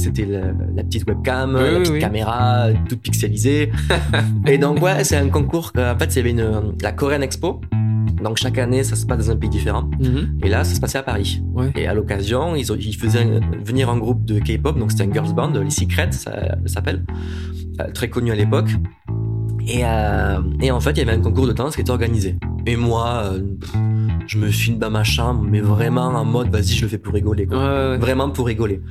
c'était la, la petite webcam, Oui, la petite oui. caméra, toute pixelisée. et donc, ouais, c'est un concours. que- En fait, il y avait une, la Korean Expo. Donc, chaque année, ça se passe dans un pays différent. Mhm. Et là, ça se passait à Paris. Ouais. Et à l'occasion, ils, faisaient venir un groupe de K-pop, donc c'était un girls band, les Secrets, ça, ça s'appelle, euh, très connu à l'époque. Et, euh, et en fait, il y avait un concours de danse qui était organisé. Et moi, euh, je me filme dans ma chambre, mais vraiment en mode, vas-y, je le fais pour rigoler. Quoi. Ouais, ouais. Vraiment pour rigoler.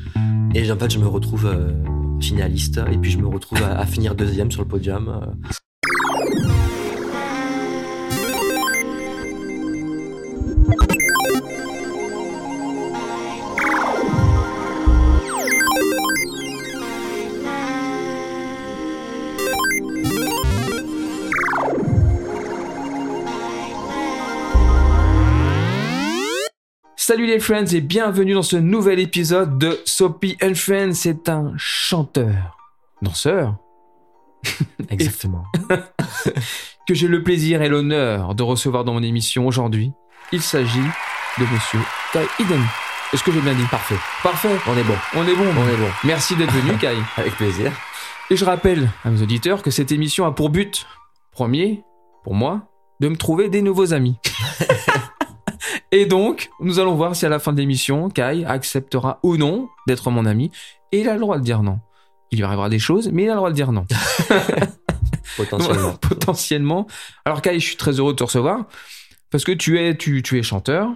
Et en fait, je me retrouve euh, finaliste, et puis je me retrouve à, à finir deuxième sur le podium. Salut les friends et bienvenue dans ce nouvel épisode de Soapy and Friends. C'est un chanteur, danseur, Exactement. que j'ai le plaisir et l'honneur de recevoir dans mon émission aujourd'hui. Il s'agit de monsieur Kai Eden. Est-ce que j'ai bien? Dit Parfait. Parfait. On est bon. On est bon. On est bon. Merci d'être venu, Kai. Avec plaisir. Et je rappelle à mes auditeurs que cette émission a pour but, premier, pour moi, de me trouver des nouveaux amis. Et donc, nous allons voir si à la fin de l'émission, Kai acceptera ou non d'être mon ami. Et il a le droit de dire non. Il lui arrivera des choses, mais il a le droit de dire non. Potentiellement. Potentiellement. Alors Kai, je suis très heureux de te recevoir parce que tu es, tu, tu es chanteur,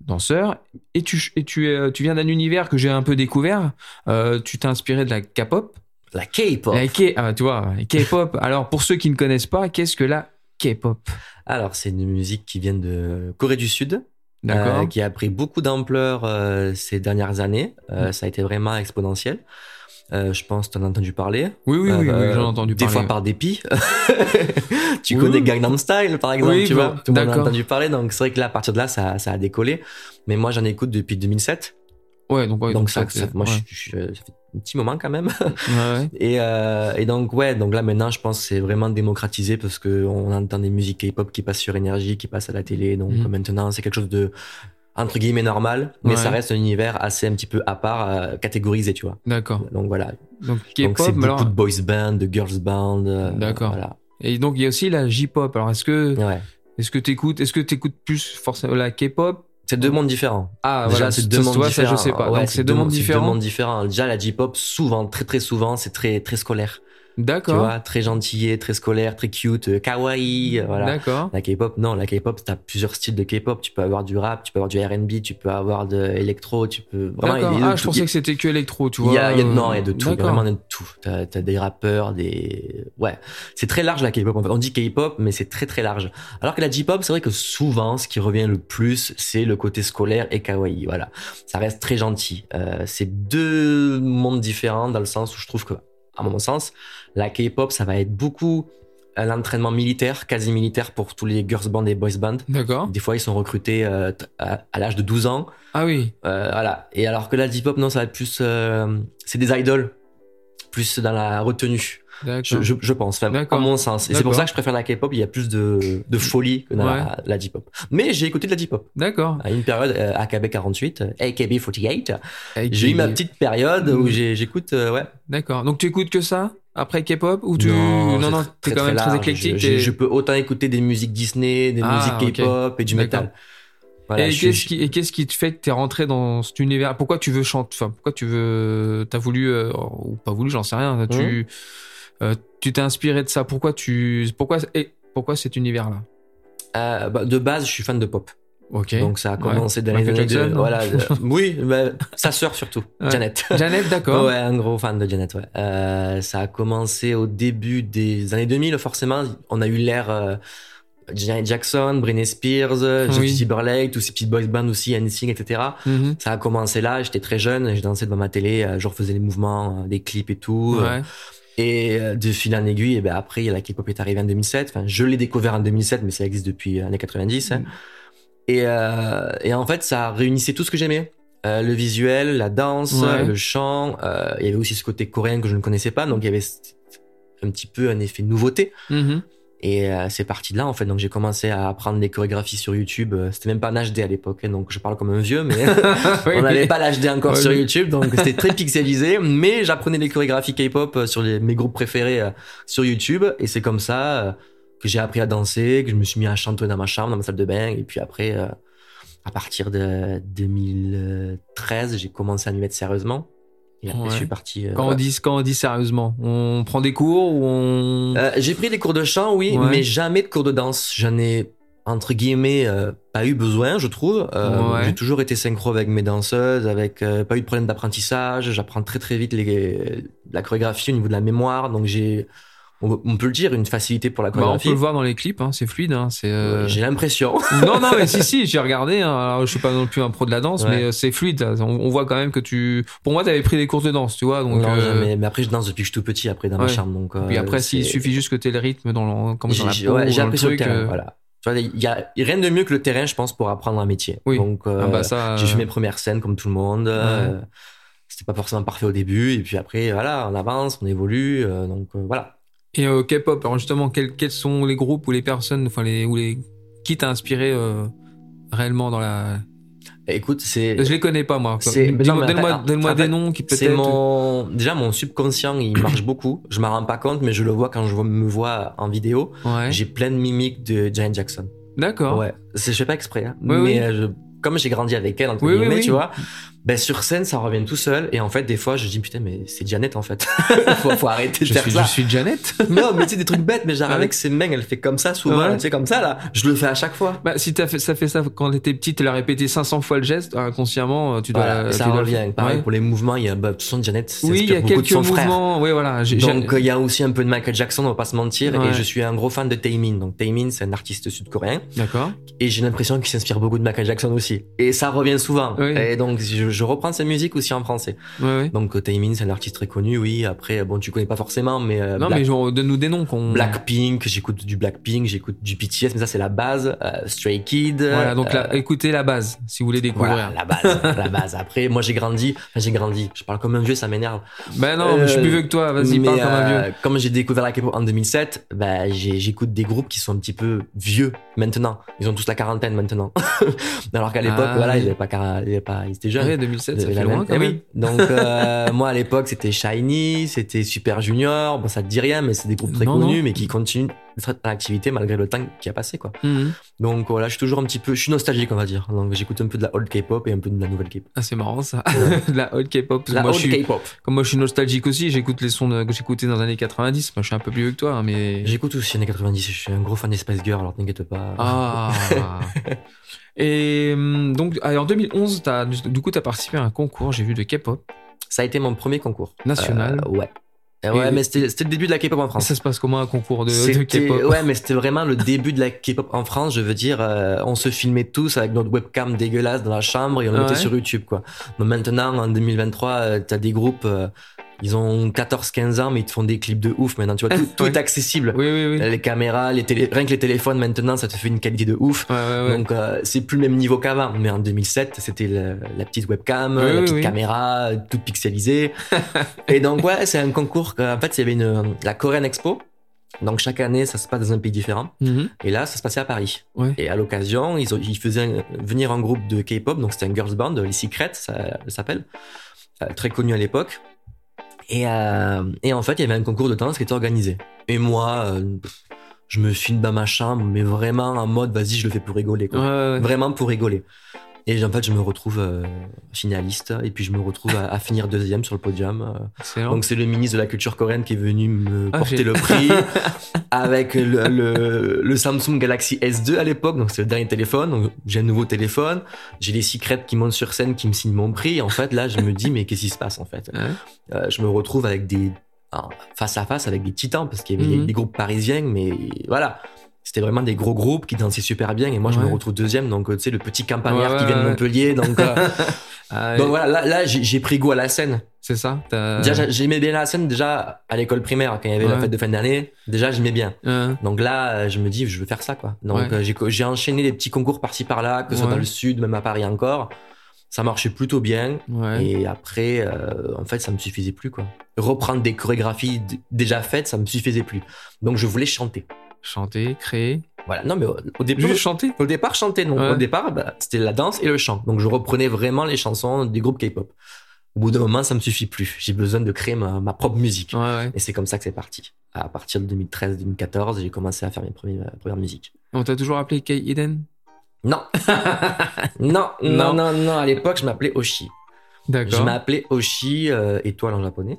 danseur, et tu, et tu, es, tu viens d'un univers que j'ai un peu découvert. Euh, tu t'es inspiré de la K-pop. La K-pop. La K, ah, tu vois, K-pop. Alors pour ceux qui ne connaissent pas, qu'est-ce que la K-pop? Alors, c'est une musique qui vient de Corée du Sud. Euh, qui a pris beaucoup d'ampleur euh, ces dernières années. Euh, Mm. Ça a été vraiment exponentiel. Euh, je pense que tu en as entendu parler. Oui, oui, oui, oui, Euh, j'en ai entendu Des parler. fois par dépit. tu Oui. connais Gangnam Style, par exemple, Oui, tu bon, vois. Tout le monde a entendu parler. Donc, c'est vrai que là, à partir de là, ça, ça a décollé. Mais moi, j'en écoute depuis 2007. Ouais, donc, ouais, donc, ça, c'est- ça- moi, ouais. je, je- ça fait un petit moment quand même. Ouais. Et, euh, et donc ouais, donc là maintenant je pense que c'est vraiment démocratisé parce que on entend des musiques K-pop qui passent sur énergie, qui passent à la télé. Donc Mhm. maintenant c'est quelque chose de entre guillemets normal, mais ça reste un univers assez un petit peu à part, euh, catégorisé, tu vois. D'accord. Donc voilà. Donc c'est K-pop, mais beaucoup alors. de boys band, de girls band. euh, D'accord. Voilà. Et donc il y a aussi la J-pop. Alors est-ce que est-ce que t'écoutes est-ce que t'écoutes plus forcément la K-pop C'est deux mondes différents. Ah Déjà, voilà, c'est deux mondes ça, différents. je sais pas. Ouais, donc c'est deux mondes différents. Deux mondes différents. Déjà la J-pop, souvent, très très souvent, c'est très très scolaire. Tu D'accord. vois, très gentil, très scolaire, très cute, euh, kawaii, euh, voilà. D'accord. La K-pop, non, la K-pop, t'as plusieurs styles de K-pop. Tu peux avoir du rap, tu peux avoir du R&B, tu peux avoir de électro, tu peux vraiment. Y a Ah, je tout. pensais que c'était que électro, tu il vois. y a, il y a euh, non, il y a de tout, D'accord. vraiment de tout. T'as, t'as des rappeurs, des, ouais. C'est très large la K-pop. En fait. On dit K-pop, mais c'est très très large. Alors que la J-pop, c'est vrai que souvent, ce qui revient le plus, c'est le côté scolaire et kawaii. Voilà. Ça reste très gentil. Euh, c'est deux mondes différents dans le sens où je trouve que, à mon sens, la K-pop, ça va être beaucoup un entraînement militaire, quasi militaire pour tous les girls band et boys band. D'accord. Des fois, ils sont recrutés euh, à, à l'âge de 12 ans. Ah oui. Euh, voilà. Et alors que la J-pop, non, ça va être plus. euh, c'est des idoles. Plus dans la retenue. Je, je, je pense. Enfin, à mon sens. Et c'est pour ça que je préfère la K-pop. Il y a plus de, de folie que dans la, la J-pop. Mais j'ai écouté de la J-pop. D'accord. À une période, euh, AKB 48, euh, AKB 48. Avec J'ai eu ma petite période où j'écoute, euh, ouais. D'accord. Donc tu écoutes que ça après K-pop ou tu Non, non t'es quand même très très éclectique. Je, peux autant écouter des musiques Disney, des Ah, musiques. K-pop et du métal. Voilà, et qu'est-ce qui te fait que t'es rentré dans cet univers? Pourquoi tu veux chanter? Enfin, pourquoi tu veux T'as voulu euh, ou pas voulu J'en sais rien. Mmh. Tu euh, tu t'es inspiré de ça. Pourquoi tu pourquoi et pourquoi cet univers-là? Euh, bah, de base, je suis fan de pop. Ok. Donc ça a Ouais. commencé dans les années de- voilà, de- oui, bah, sa sœur surtout, Ouais. Janet. Janet, d'accord. Ouais, un gros fan de Janet. Ouais. Euh, ça a commencé au début des années 2000, forcément. On a eu l'ère euh, Janet Jackson, Britney Spears, Justin Oui. Timberlake, tous ces petits boys bands aussi, NSYNC, etc. Mhm. Ça a commencé là. J'étais très jeune, je dansais devant ma télé, je refaisais les mouvements, des clips et tout. euh, Ouais. Et euh, de fil en aiguille, et ben après, la K-pop est arrivée en 2007. Enfin, je l'ai découvert en 2007, mais ça existe depuis les années 90. hein. Mm. Et, euh, et en fait, ça réunissait tout ce que j'aimais. Euh, le visuel, la danse, Ouais. le chant. euh, il y avait aussi ce côté coréen que je ne connaissais pas, donc il y avait un petit peu un effet nouveauté. Mhm. Et euh, c'est parti de là en fait. Donc j'ai commencé à apprendre les chorégraphies sur YouTube. Euh, C'était même pas en HD à l'époque, hein, donc je parle comme un vieux, mais on n'avait pas l'HD encore Ouais, sur oui. YouTube, donc c'était très pixelisé. Mais j'apprenais les chorégraphies K-pop euh, sur les, mes groupes préférés euh, sur YouTube, et c'est comme ça euh, que j'ai appris à danser, que je me suis mis à chanter dans ma chambre, dans ma salle de bain, et puis après, à partir de 2013, j'ai commencé à m'y mettre sérieusement. Et après, Ouais. je suis parti. euh, Quand on dit, quand on dit sérieusement, on prend des cours ou on. Euh, j'ai pris des cours de chant, oui, Ouais. mais jamais de cours de danse. J'en ai entre guillemets euh, pas eu besoin, je trouve. Euh, Ouais. J'ai toujours été synchro avec mes danseuses, avec pas eu de problème d'apprentissage. J'apprends très très vite les, la chorégraphie au niveau de la mémoire, donc j'ai, on, on peut le dire, une facilité pour la Bah, on chorégraphie. peut le voir dans les clips, hein, c'est fluide. Hein, c'est. euh, J'ai l'impression. non, non, mais si, si, j'ai regardé. Hein, alors, je suis pas non plus un pro de la danse, Ouais. mais euh, c'est fluide. On, on voit quand même que tu. Pour moi, t'avais pris des cours de danse, tu vois. Donc, non, euh, jamais. Mais après, je danse depuis que je suis tout petit, après dans ma Ouais. chambre. Donc, Puis après, s'il suffit juste que t'aies le rythme dans, le, comme dans la peau, ouais, dans le truc. terrain, voilà. Tu vois, il y a rien de mieux que le terrain, je pense, pour apprendre un métier. Oui. Donc, euh, ah bah ça, J'ai fait mes premières scènes comme tout le monde. euh, C'était pas forcément parfait au début. Et puis après, voilà, on avance, on évolue. euh, donc voilà. Et euh, K-pop, alors justement, quels, quels sont les groupes ou les personnes, enfin les, ou les, qui t'a inspiré euh, réellement dans la. Et écoute, c'est Je les connais pas moi. Donne-moi des noms qui peut-être. mon déjà mon subconscient, il marche beaucoup. Je m'en rends pas compte, mais je le vois quand je me vois en vidéo. Ouais. J'ai plein de mimiques de Janet Jackson. D'accord. Ouais, je fais pas exprès. Hein. Oui, mais oui. euh, je, comme j'ai grandi avec elle entre Oui, oui, guillemets, oui. tu vois. Ben sur scène, ça revient tout seul. Et en fait, des fois, je dis putain, mais c'est Janet en fait. faut, faut arrêter de Je faire suis, ça. je suis Janet. Non, mais tu sais, des trucs bêtes, mais genre Ouais. avec ses mains, elle fait comme ça souvent, Ouais. tu sais, comme ça, là. Je le fais à chaque fois. Bah, si t'as fait, ça fait ça quand t'étais petite, tu l'as répété 500 fois le geste, inconsciemment, euh, tu dois. Voilà, tu ça dois revient. Pareil, Ouais. pour les mouvements, il y a, bah, de toute façon, Janet Oui, il y a de quelques frère. mouvements. Oui, voilà. Donc, euh, il y a aussi un peu de Michael Jackson, on va pas se mentir. Et je suis un gros fan de Taemin. Donc, Taemin, c'est un artiste sud-coréen. D'accord. Et j'ai l'impression qu'il s'inspire beaucoup de Michael Jackson aussi. Et ça revient souvent. Oui. Et donc, je, je reprends sa musique aussi en français. Ouais, ouais. Donc, euh, Taemin, c'est un artiste très connu, oui. Après, bon, tu connais pas forcément, mais, euh, Non, Black- mais genre, donne-nous des noms qu'on. Blackpink, j'écoute du Blackpink, j'écoute du BTS, mais ça, c'est la base. Euh, Stray Kid. Voilà, donc euh, écoutez la base, si vous voulez découvrir. Voilà, la base, la base. Après, moi, j'ai grandi, enfin, j'ai grandi. Je parle comme un vieux, ça m'énerve. Ben non, je suis plus Euh, vieux que toi, vas-y, Mais, parle comme un euh, vieux. Comme j'ai découvert la K-pop en 2007, bah, j'ai- j'écoute des groupes qui sont un petit peu vieux maintenant. Ils ont tous la quarantaine maintenant. Alors qu'à l'époque, Ah, voilà, oui. ils avaient pas, quar- ils avaient pas, ils étaient jeunes. Ouais, 2007, Ils ça fait loin quand Eh même. oui. Donc, euh, moi, à l'époque, c'était Shiny, c'était Super Junior. Bon, ça te dit rien, mais c'est des groupes très Non, connus, non. mais qui continuent en activité malgré le temps qui a passé, quoi. Mhm. Donc, voilà, je suis toujours un petit peu, je suis nostalgique, on va dire. Donc, j'écoute un peu de la old K-pop et un peu de la nouvelle K-pop. Ah, c'est marrant ça. De la old K-pop. La moi, old K-pop. comme moi, je suis nostalgique aussi. J'écoute les sons de- que j'écoutais dans les années 90. Moi, je suis un peu plus vieux que toi, hein, mais. J'écoute aussi années 90, je suis un gros fan des Spice Girls, alors t'inquiète pas. Ah. Et hum, donc, en 2011, as, du coup, tu as participé à un concours, j'ai vu, de K-pop Ça a été mon premier concours. national. Euh, ouais. Euh, Ouais, mais c'était c'était le début de la K-pop en France. ça se passe comment un concours de, de K-pop? ouais, mais c'était vraiment le début de la K-pop en France. Je veux dire, euh, on se filmait tous avec notre webcam dégueulasse dans la chambre et on le mettait Ouais. sur YouTube, quoi. Donc maintenant, en 2023, euh, t'as des groupes, euh, ils ont 14-15 ans, mais ils te font des clips de ouf maintenant. Tu vois, tout, tout Ouais. est accessible. Oui, oui, oui. Les caméras, les télé... rien que les téléphones maintenant, ça te fait une qualité de ouf. Ouais, ouais, ouais. Donc euh, c'est plus le même niveau qu'avant. Mais en 2007, c'était la petite webcam, la petite caméra, toute pixelisée. et donc ouais, c'est un concours. En fait, il y avait une la Korean Expo. Donc chaque année, ça se passe dans un pays différent. Mhm. Et là, ça se passait à Paris. Ouais. Et à l'occasion, ils, faisaient un- venir un groupe de K-pop. Donc c'était un girls band, les Secrets, ça, ça s'appelle, Euh, très connu à l'époque. Et, euh, et en fait, il y avait un concours de danse qui était organisé. Et moi, euh, je me filme dans ma chambre, mais vraiment en mode, vas-y, je le fais pour rigoler. Quoi Ouais, ouais. vraiment pour rigoler. Et en fait, je me retrouve euh, finaliste et puis je me retrouve à, à finir deuxième sur le podium. euh. Excellent. Donc c'est le ministre de la culture coréenne qui est venu me Ah, porter le prix avec le, le, le Samsung Galaxy S2 à l'époque. Donc c'est le dernier téléphone. Donc j'ai un nouveau téléphone. J'ai les secrets qui montent sur scène qui me signent mon prix. En fait, là, je me dis mais qu'est-ce qui se passe en fait? Ouais. Euh, Je me retrouve avec des face à face avec des titans parce qu'il y avait des groupes parisiens, mais voilà. C'était vraiment des gros groupes qui dansaient super bien et moi je Ouais. me retrouve deuxième. Donc euh, tu sais le petit campagnard Ouais, qui vient de. Montpellier donc euh, Ah, donc voilà là, là j'ai pris goût à la scène. C'est ça déjà j'a- j'aimais bien la scène déjà à l'école primaire quand il y avait la fête de fin d'année déjà j'aimais bien. Donc là euh, je me dis je veux faire ça quoi. Donc euh, j'ai enchaîné les petits concours par-ci par-là que ce soit dans le sud même à Paris encore. Ça marchait plutôt bien. Ouais. et après euh, en fait ça me suffisait plus quoi. Reprendre des chorégraphies déjà faites ça me suffisait plus. Donc je voulais chanter Chanter, créer. Voilà. Non, mais au, au début, Juste chanter. au départ, chanter. Donc, Ouais. au départ, bah, c'était la danse et le chant. Donc, je reprenais vraiment les chansons des groupes K-pop. Au bout d'un moment, ça me suffit plus. J'ai besoin de créer ma, ma propre musique. Ouais, ouais. Et c'est comme ça que c'est parti. À partir de 2013-2014, j'ai commencé à faire mes premières, premières musiques. On t'a toujours appelé Kay Eden? Non. non, non, Non. non, non. À l'époque, je m'appelais Oshi. Je D'accord. m'appelais Oshi, euh, étoile en japonais.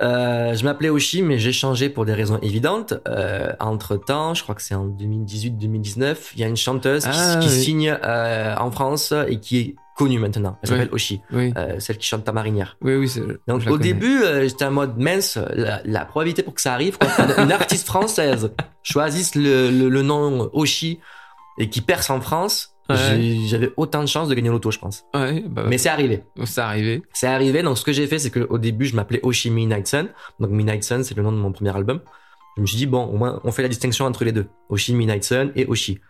Euh, je m'appelais Oshi, mais j'ai changé pour des raisons évidentes. Euh, entre temps, je crois que c'est en 2018-2019, il y a une chanteuse qui- Ah, qui, oui. signe euh, en France et qui est connue maintenant. Elle s'appelle Oui. Oshi, Oui, euh, celle qui chante ta marinière. oui, oui. c'est- Donc au début, euh, j'étais en mode mince, la, la probabilité pour que ça arrive, quoi, une artiste française choisisse le, le, le nom Oshi et qui perce en France, Ouais. j'avais autant de chances de gagner l'auto, je pense. Ouais, bah, Mais c'est arrivé. c'est arrivé. C'est arrivé, donc ce que j'ai fait, c'est qu'au début, je m'appelais Oshi Midnight Sun. Donc Midnight Sun, c'est le nom de mon premier album. Je me suis dit, bon, au moins, on fait la distinction entre les deux. Oshi Midnight Sun et Oshi.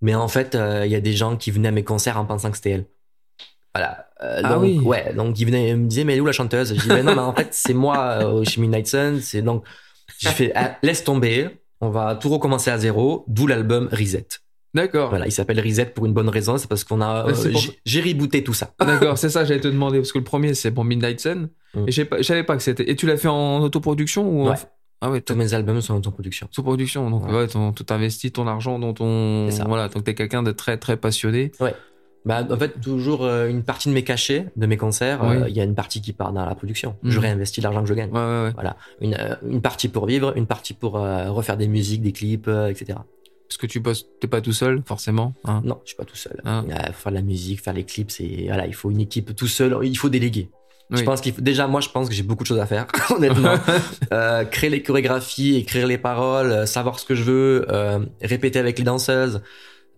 Mais en fait, euh, il y a des gens qui venaient à mes concerts en pensant que c'était elle. Voilà. Euh, Ah donc, oui. Ouais, donc ils venaient ils me disaient, mais elle est où la chanteuse? Je dis, ben non, mais en fait, c'est moi, euh, Oshi Midnight Sun. C'est donc, j'ai fait, ah, laisse tomber, on va tout recommencer à zéro, d'où l'album Reset. D'accord. Voilà, il s'appelle Reset pour une bonne raison, c'est parce qu'on a, Ouais, c'est euh, pour- j'ai- rebooté tout ça. D'accord, c'est ça, j'allais te demander, parce que le premier, c'est pour Midnight Sun. Mm. Et je savais pas que c'était. Et tu l'as fait en autoproduction ou en- Ouais. Ah ouais, Tous mes albums sont en autoproduction. autoproduction. Donc, Ouais. ouais, tu investis ton argent dans ton. Ça. Voilà, donc t'es quelqu'un de très, très passionné. Bah, en fait, toujours euh, une partie de mes cachets, de mes concerts, Oui. euh, il y a une partie qui part dans la production. Mhm. Je réinvestis l'argent que je gagne. Ouais, ouais, ouais. Voilà, une, euh, une partie pour vivre, une partie pour refaire des musiques, des clips, etc. Parce que tu bosses, t'es pas tout seul, forcément. hein. Non, je suis pas tout seul. Il faut faire de la musique, faire les clips, c'est voilà, il faut une équipe tout seul. Il faut déléguer. Je pense qu'il faut déjà moi je pense que j'ai beaucoup de choses à faire honnêtement. Euh, créer les chorégraphies, écrire les paroles, euh, savoir ce que je veux, euh, répéter avec les danseuses.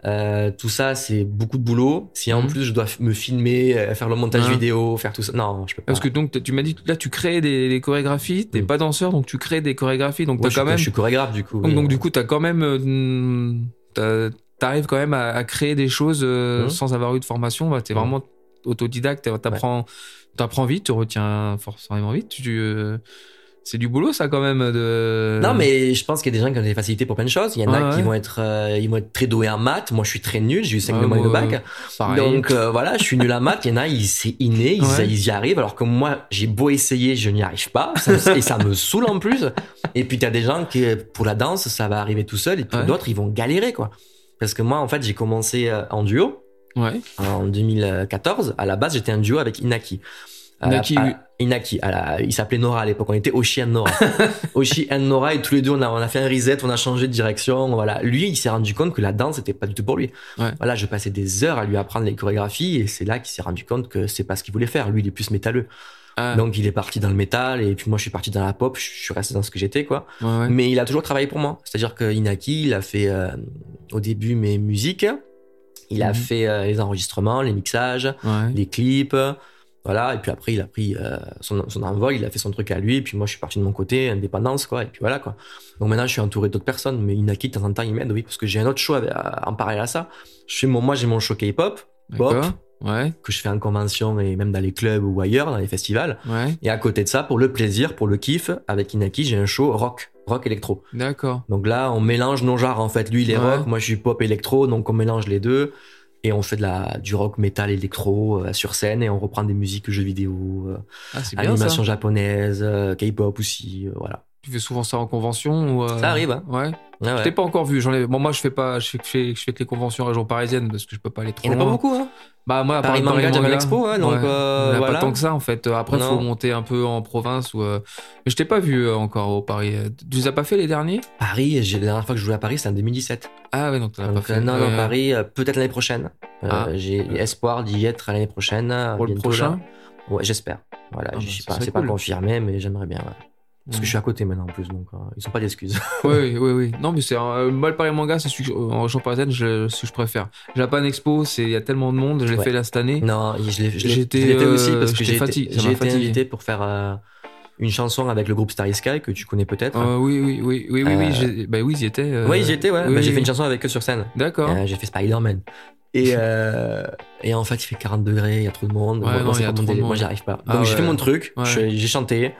Euh, tout ça, c'est beaucoup de boulot. Si en Mhm. plus je dois me filmer, euh, faire le montage Ah. vidéo, faire tout ça, non, je peux pas. Parce que donc, tu m'as dit que là, tu crées des, des chorégraphies. T'es Mm. pas danseur, donc tu crées des chorégraphies. Donc, je, suis, quand même. je suis chorégraphe du coup. Donc, oui. donc, du coup, t'as quand même. euh, T'arrives quand même à, à créer des choses euh, Mhm. sans avoir eu de formation. Bah, t'es Mhm. vraiment autodidacte. T'apprends, t'apprends vite, tu retiens forcément vite. Tu, euh, c'est du boulot, ça, quand même. De... Non, mais je pense qu'il y a des gens qui ont des facilités pour plein de choses. Il y en a qui ouais. vont être, euh, ils vont être très doués en maths. Moi, je suis très nul. J'ai eu 5 Ouais, de moyenne au moi, bac. Pareil. Donc euh, voilà, je suis nul en maths. Il y en a, c'est inné, ils, Ouais. ils y arrivent. Alors que moi, j'ai beau essayer, je n'y arrive pas. Ça me- et ça me saoule en plus. Et puis t'as des gens qui, pour la danse, ça va arriver tout seul. Et puis Ouais. d'autres, ils vont galérer quoi. Parce que moi, en fait, j'ai commencé euh, en duo en 2014. À la base, j'étais un duo avec Inaki. À la- Inaki, à- oui. Inaki, à la- il s'appelait Nora à l'époque. On était Oshi and Nora. Oshi and Nora et tous les deux, on a, on a fait un reset, on a changé de direction. Voilà. Lui, il s'est rendu compte que la danse n'était pas du tout pour lui. Ouais. Voilà, je passais des heures à lui apprendre les chorégraphies et c'est là qu'il s'est rendu compte que c'est pas ce qu'il voulait faire. Lui, il est plus métalleux. Ah, Donc, il est parti dans le métal et puis moi, je suis parti dans la pop. Je suis resté dans ce que j'étais, quoi. ouais, ouais. Mais il a toujours travaillé pour moi. C'est-à-dire que Inaki, il a fait euh, au début mes musiques. Il a Mhm. fait euh, les enregistrements, les mixages, Ouais. les clips. Voilà. Et puis après, il a pris euh, son, son envol, il a fait son truc à lui. Et puis moi, je suis parti de mon côté, indépendance, quoi. Et puis voilà, quoi. Donc maintenant, je suis entouré d'autres personnes. Mais Inaki, de temps en temps, il m'aide, oui, parce que j'ai un autre show avec- en parallèle à ça. Je fais mon, moi, j'ai mon show K-pop, pop. Ouais. que je fais en convention et même dans les clubs ou ailleurs, dans les festivals. Ouais. Et à côté de ça, pour le plaisir, pour le kiff, avec Inaki, j'ai un show rock, rock électro. D'accord. Donc là, on mélange nos genres en fait. Lui, il est Ouais. rock, moi je suis pop électro, donc on mélange les deux et on fait de la du rock métal électro euh, sur scène et on reprend des musiques jeux vidéo, euh, Ah, bien animation japonaise, euh, K-pop aussi, voilà. Tu fais souvent ça en convention ou euh, Ça arrive, hein. Ouais. Ouais, ouais. Je t'ai pas encore vu. J'en ai. Bon, moi, je fais pas. Je fais, je fais, je fais que les conventions région parisienne parce que je peux pas aller trop Il n'y en a loin. pas beaucoup, hein. Bah moi, à Paris part Manga, Japan Expo, hein, donc, ouais. euh, Il en a voilà. pas tant que ça en fait. Après, faut Non. monter un peu en province ou. euh, Mais je t'ai pas vu euh, encore au Paris. Tu les as pas fait les derniers? Paris, j'ai- la dernière fois que je jouais à Paris, c'était en 2017. Ah ouais, donc t'en as pas Donc, fait. euh, non, non. Paris, euh, peut-être l'année prochaine. Euh, Ah. J'ai espoir d'y être l'année prochaine. Pour le prochain. là. Ouais, j'espère. Voilà, Ah je bah, sais ça pas, c'est pas confirmé, mais j'aimerais bien. ouais. Parce que je suis à côté maintenant en plus, donc euh, ils ont pas d'excuses. Oui, oui, oui. Non, mais c'est un... moi le Paris Manga, c'est celui que- en région parisienne, je... ce que je préfère. Japan Expo, c'est il y a tellement de monde. Je l'ai Ouais. fait là cette année. non, je l'ai fait aussi euh, parce que j'étais j'ai été, été invité pour faire euh, une chanson avec le groupe Starry Sky que tu connais peut-être. Euh, oui, oui, oui, oui, oui, oui. Euh, j'ai- Bah oui, ils y étaient. euh, Oui, j'y étais, ouais. oui, Bah, j'ai oui. fait une chanson avec eux sur scène. D'accord. Euh, j'ai fait Spider-Man. Et, euh, et en fait, il fait 40 degrés, il y a trop de monde. Ouais, Moi, non, y a pas mon trop de délire. Moi, monde. j'y arrive pas. Donc, Ah j'ai ouais. fait mon truc, Ouais. j'ai chanté.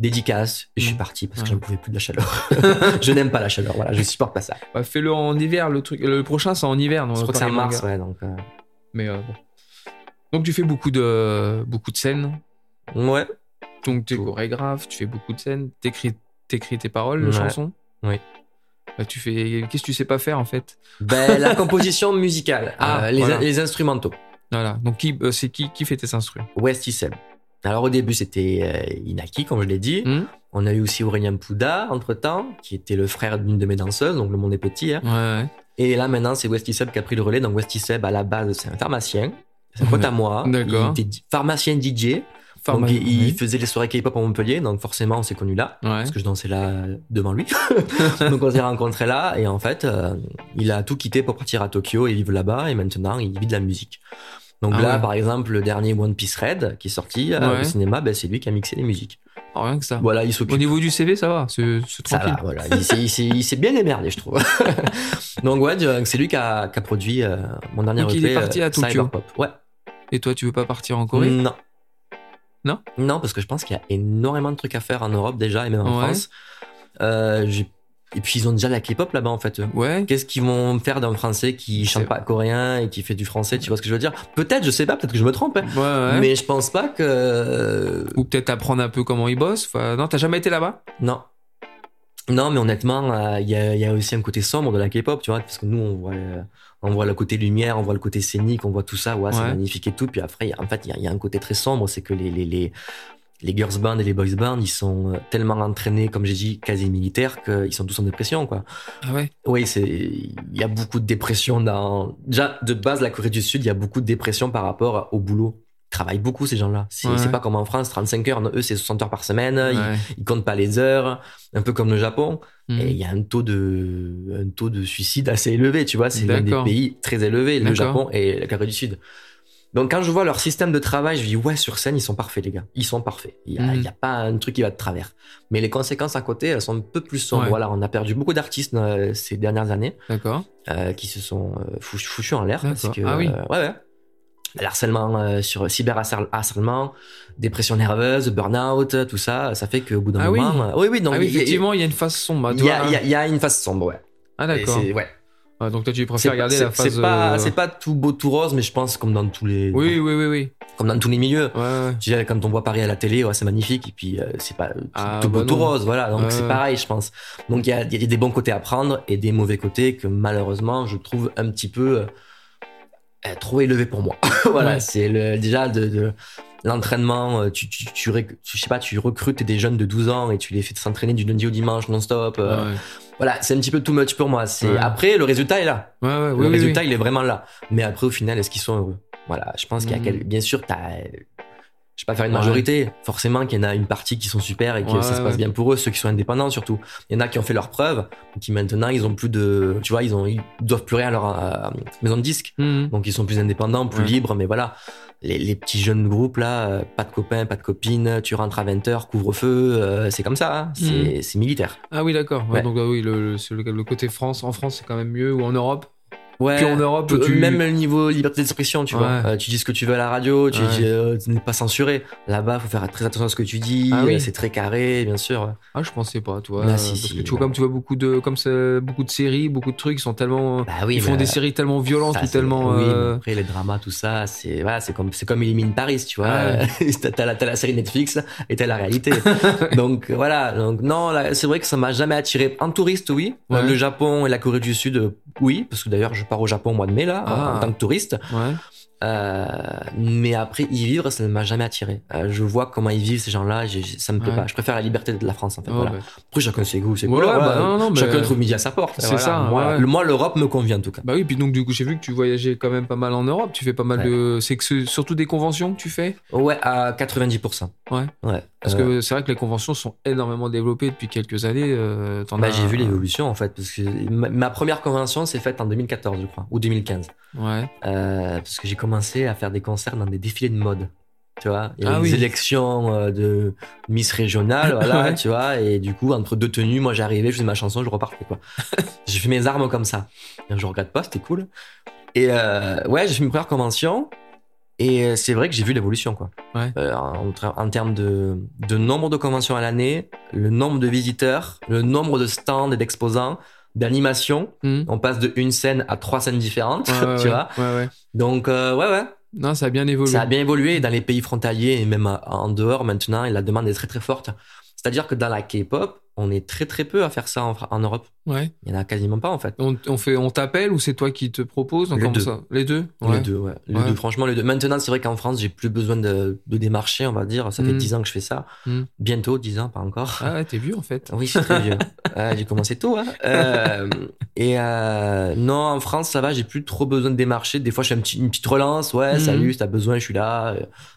Dédicace, et je suis Mm. parti parce que Ouais. j'en pouvais plus de la chaleur. je n'aime pas la chaleur, voilà, je supporte pas ça. Bah, fais-le en hiver, le truc. Le prochain, c'est en hiver. non, Je crois que c'est en mars, ouais, donc. euh, Mais euh, bon. Donc tu fais beaucoup de beaucoup de scènes. Ouais. Donc tu es chorégraphe, tu fais beaucoup de scènes, t'écris t'écris tes paroles, les Ouais. chansons. Oui. Bah, tu fais qu'est-ce que tu sais pas faire en fait? Ben, la composition musicale, Ah, euh, les, voilà. les instrumentaux. Voilà. Donc qui c'est qui qui fait tes instruments? Westy Seb. Alors au début c'était euh, Inaki, comme je l'ai dit. Hmm On a eu aussi Aurélien Pouda entre temps, qui était le frère d'une de mes danseuses, donc le monde est petit. hein. Ouais. ouais. Et là maintenant c'est Westy Seb qui a pris le relais. Donc Westy Seb à la base c'est un pharmacien, c'est un pote à moi. D'accord. Il était pharmacien DJ. Pharma- donc il, faisait les soirées K-pop à Montpellier, donc forcément on s'est connus là. Ouais. Parce que je dansais là devant lui. donc on s'est rencontrés là et en fait euh, il a tout quitté pour partir à Tokyo et vivre là-bas et maintenant il vit de la musique. Donc Ah là ouais. par exemple le dernier One Piece Red qui est sorti euh, Ouais. au cinéma, ben, c'est lui qui a mixé les musiques. Oh, rien que ça. Voilà, il Au s'occupe. niveau du CV, ça va, c'est tranquille. va, voilà. Il s'est- bien démerdé, je trouve. donc ouais, donc, c'est lui qui a, qui a produit euh, mon dernier Donc, il est EP, parti euh, à Tokyo. Cyberpop. Ouais. Et toi, tu veux pas partir en Corée? Non. Non? Non, parce que je pense qu'il y a énormément de trucs à faire en Europe déjà et même en Ouais. France. Euh, j'ai- et puis ils ont déjà la K-pop là-bas en fait. Ouais. Qu'est-ce qu'ils vont faire d'un français qui chante pas coréen et qui fait du français Tu vois ce que je veux dire? Peut-être, je sais pas, peut-être que je me trompe. hein. Ouais, ouais. Mais je pense pas que. Ou peut-être apprendre un peu comment ils bossent. Enfin, non, t'as jamais été là-bas? Non. Non, mais honnêtement, euh, il y, a, il y a aussi un côté sombre de la K-pop, tu vois, parce que nous, on voit, le, on voit le côté lumière, on voit le côté scénique, on voit tout ça, ouais, c'est magnifique et tout. Puis après, il y a- en fait, il y y a un côté très sombre, c'est que les, les, les, les girls bands et les boys bands, ils sont euh, tellement entraînés, comme j'ai dit, quasi militaires, qu'ils sont tous en dépression, quoi. Ah ouais? Oui, c'est, il y a beaucoup de dépression dans, déjà, de base, la Corée du Sud, il y a beaucoup de dépression par rapport au boulot. Ils travaillent beaucoup, ces gens-là. C'est Ouais. pas comme en France, 35 heures, eux, c'est 60 heures par semaine, ils, Ouais. ils comptent pas les heures, un peu comme le Japon. Et il y a un taux de, un taux de suicide assez élevé, tu vois. C'est l'un des pays très élevés, le. Japon et la Corée du Sud. Donc quand je vois leur système de travail, je dis ouais, sur scène, ils sont parfaits, les gars. Ils sont parfaits. Il y a, Mhm. a pas un truc qui va de travers. Mais les conséquences à côté, elles sont un peu plus sombres. Ouais. Voilà, on a perdu beaucoup d'artistes euh, ces dernières années D'accord. euh, qui se sont euh, fouch- fouchus en l'air parce que Ah oui. euh, ouais, ouais. L'harcèlement sur cyberharcèlement, dépression nerveuse, burn-out, tout ça, ça fait qu'au bout d'un Ah oui. moment, oui, oui, ah oui, il y a- effectivement, il y a une phase sombre. il y, il y a- il y a une phase sombre, ouais. Ah d'accord. c'est- ouais. Ah, donc toi, tu préfères regarder la phase. C'est pas, euh, pas tout beau, tout rose, mais je pense comme dans tous les, Oui, oui, oui, oui. comme dans tous les milieux. Ouais, sais, quand on voit Paris à la télé, ouais, c'est magnifique, et puis euh, c'est pas tout, Ah, tout beau, bah tout rose, voilà. Donc c'est pareil, je pense. Donc il y a, il y a des bons côtés à prendre et des mauvais côtés que malheureusement je trouve un petit peu euh, trop élevés pour moi. voilà, c'est le, déjà de, de l'entraînement. euh, Tu, tu, tu, rec- tu- je sais pas, tu recrutes des jeunes de 12 ans et tu les fais s'entraîner du lundi au dimanche non-stop. euh, Ouais, Voilà, c'est un petit peu too much pour moi. C'est Ouais. après le résultat est là. ouais, ouais, le oui, résultat oui. il est vraiment là. Mais après au final, est-ce qu'ils sont heureux? Voilà, je pense qu'il y a Mhm. quel- bien sûr, t'as, je vais pas faire une Ouais. majorité. Forcément qu'il y en a une partie qui sont super et que Ouais, ça se passe ouais. bien pour eux, ceux qui sont indépendants surtout. Il y en a qui ont fait leurs preuves, qui maintenant ils ont plus de, tu vois, ils ont, ils doivent plus rien à leur euh, maison de disques. Mhm. Donc ils sont plus indépendants, plus libres, mais voilà. Les, les petits jeunes groupes là, euh, pas de copains, pas de copines, tu rentres à 20h, couvre-feu, euh, c'est comme ça, hein. c'est c'est militaire. Ah oui, d'accord. Ouais, Ouais. Donc ah oui, le côté France, en France, c'est quand même mieux, ou en Europe? Ouais. Puis en Europe, Euh, tu... Même le niveau liberté d'expression, tu vois. Euh, tu dis ce que tu veux à la radio, tu dis, euh, n'es pas censuré. Là-bas, faut faire très attention à ce que tu dis. Ah oui. euh, C'est très carré, bien sûr. Ah, je pensais pas, toi. Bah, euh, si, parce si, que tu vois, comme tu vois beaucoup de, comme beaucoup de séries, beaucoup de trucs, ils sont tellement, Bah oui, ils font des euh, séries tellement violentes ça, ou tellement. Oui, euh, après les dramas, tout ça, c'est voilà, c'est comme c'est comme Élimine Paris, tu vois. Ouais. t'as, la, t'as la série Netflix et t'as la réalité. donc voilà. Donc non, là, c'est vrai que ça m'a jamais attiré. En touriste, oui. Ouais. Le Japon et la Corée du Sud, euh, oui, parce que d'ailleurs je pars au Japon au mois de mai là, en- Ah. en tant que touriste. Ouais. Euh, mais après, y vivre, ça ne m'a jamais attiré. Euh, je vois comment ils vivent, ces gens-là, ça me plaît Ouais. pas. Je préfère la liberté de la France, en fait. Ouais, voilà. ouais. Après, chacun ses goûts, Ouais, couleurs. ouais, bah non, mais- chacun trouve midi à sa porte. C'est Voilà. ça, Moi, ouais. le- moi, l'Europe me convient, en tout cas. Bah oui, puis donc du coup, j'ai vu que tu voyageais quand même pas mal en Europe. Tu fais pas mal de, c'est que c'est surtout des conventions que tu fais? Ouais, à 90%. Ouais. Ouais. Parce Euh, que c'est vrai que les conventions sont énormément développées depuis quelques années. euh, t'en bah, as- j'ai vu l'évolution, en fait. Parce que ma, première convention s'est faite en 2014, je crois, ou 2015. Ouais. Euh, parce que j'ai commencé à faire des concerts dans des défilés de mode. Tu vois, il y a Ah des oui. élections euh, de Miss régionale, voilà, Ouais. tu vois, et du coup, entre deux tenues, moi j'arrivais, je faisais ma chanson, je repartais, quoi. j'ai fait mes armes comme ça. Et je regrette pas, c'était cool. Et euh, ouais, j'ai fait mes premières conventions. Et euh, c'est vrai que j'ai vu l'évolution, quoi. Ouais. Euh, en, termes de, de nombre de conventions à l'année, le nombre de visiteurs, le nombre de stands et d'exposants, d'animations. Mhm. On passe de une scène à trois scènes différentes, Ouais, tu ouais. vois. Ouais, ouais. Donc, euh, ouais, ouais. Non, ça a bien évolué. Ça a bien évolué dans les pays frontaliers et même à- en dehors maintenant, et la demande est très très forte. C'est-à-dire que dans la K-pop, on est très très peu à faire ça en, Europe. Ouais. Il y en a quasiment pas en fait. On, on fait, on t'appelle ou c'est toi qui te propose Les deux. ça? Les deux? Les deux, ouais. Les Ouais. deux, franchement, les deux. Maintenant, c'est vrai qu'en France, j'ai plus besoin de, de démarcher, on va dire. Ça fait Mm. 10 ans que je fais ça. Mm. Bientôt, 10 ans, pas encore. Ah ouais, t'es vieux en fait. Oui, je suis très vieux. Ouais, j'ai commencé tôt. Hein. Euh, et euh, non, en France, ça va, j'ai plus trop besoin de démarcher. Des fois, je fais un petit- une petite relance. Ouais, Mhm. salut, si t'as besoin, je suis là.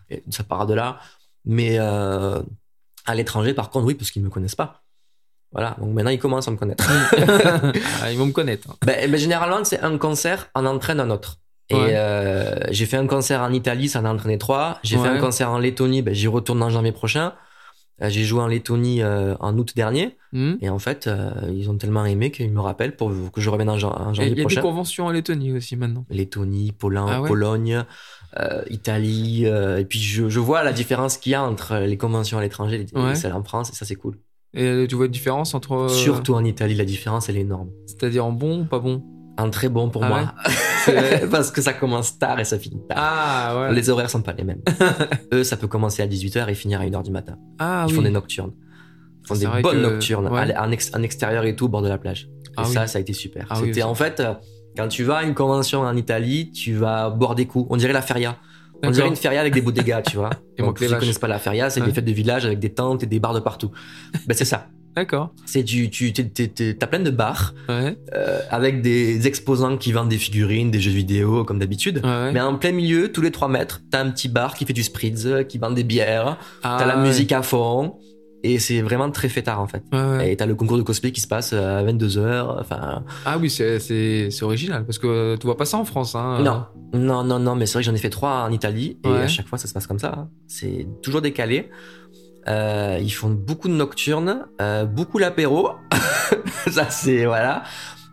Et ça part de là. Mais euh, à l'étranger, par contre, oui, parce qu'ils me connaissent pas. Voilà, donc maintenant, ils commencent à me connaître. Ah, ils vont me connaître. ben, ben, généralement, c'est un concert en entraîne un autre. Et Ouais. euh, j'ai fait un concert en Italie, ça en a entraîné trois. J'ai fait un concert en Lettonie, ben, j'y retourne en janvier prochain. Euh, J'ai joué en Lettonie euh, en août dernier. Hmm. Et en fait, euh, ils ont tellement aimé qu'ils me rappellent pour que je revienne en, janvier Il y a des prochain. conventions en Lettonie aussi maintenant. Lettonie, Poland, Ah ouais? Pologne, euh, Italie. euh, et puis je, je vois la différence qu'il y a entre les conventions à l'étranger et Ouais. celles en France. Et ça, c'est cool. Et tu vois une différence entre. euh, Surtout en Italie, la différence, elle est énorme. C'est-à-dire en bon ou pas bon? Un très bon pour Ah moi. Parce que ça commence tard et ça finit tard. Ah ouais. Les horaires sont pas les mêmes. Eux, ça peut commencer à 18h et finir à 1h du matin. Ah Ils oui. font des nocturnes. Ils font des bonnes que- nocturnes, ouais. en, ex- en extérieur et tout, au bord de la plage. Ah et oui. ça, ça a été super. Ah oui, C'était en fait, euh, quand tu vas à une convention en Italie, tu vas boire des coups. On dirait la feria. On dirait une feria avec des bodegas, tu vois. Et Donc, les ceux qui connaissent pas la feria, c'est Ouais. des fêtes de village avec des tentes et des bars de partout. ben, c'est ça. D'accord. C'est du, tu, t'as plein de bars, Ouais. euh, avec des exposants qui vendent des figurines, des jeux vidéo, comme d'habitude. Ouais. Mais en plein milieu, tous les 3 mètres, t'as un petit bar qui fait du spritz, euh, qui vend des bières, Ah, t'as la musique à fond, et c'est vraiment très fêtard en fait. Ouais, ouais. Et t'as le concours de cosplay qui se passe à 22h, enfin... Ah oui, c'est original parce que euh, tu vois pas ça en France. Hein. Non, non, non, non, mais c'est vrai que j'en ai fait trois en Italie, et Ouais. à chaque fois ça se passe comme ça. hein. C'est toujours décalé. Euh, ils font beaucoup de nocturnes, euh, beaucoup l'apéro, ça c'est... voilà.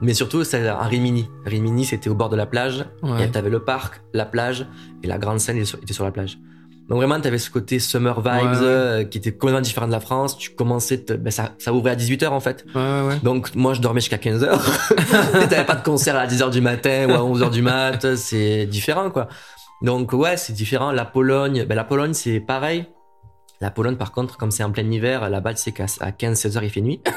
Mais surtout, c'est un Rimini. Rimini, c'était au bord de la plage, Ouais. Et t'avais le parc, la plage, et la grande scène était sur, était sur la plage. Donc vraiment, t'avais ce côté summer vibes Ouais, ouais. euh, qui était complètement différent de la France. Tu commençais, te- ben, ça, ça ouvrait à 18h en fait. Ouais, ouais, ouais. Donc moi, je dormais jusqu'à 15h. t'avais pas de concert à 10h du matin ou à 11h du mat. C'est différent quoi. Donc ouais, c'est différent. La Pologne, ben, la Pologne c'est pareil. La Pologne, par contre, comme c'est en plein hiver, là-bas, sais qu'à 15-16h, il fait nuit.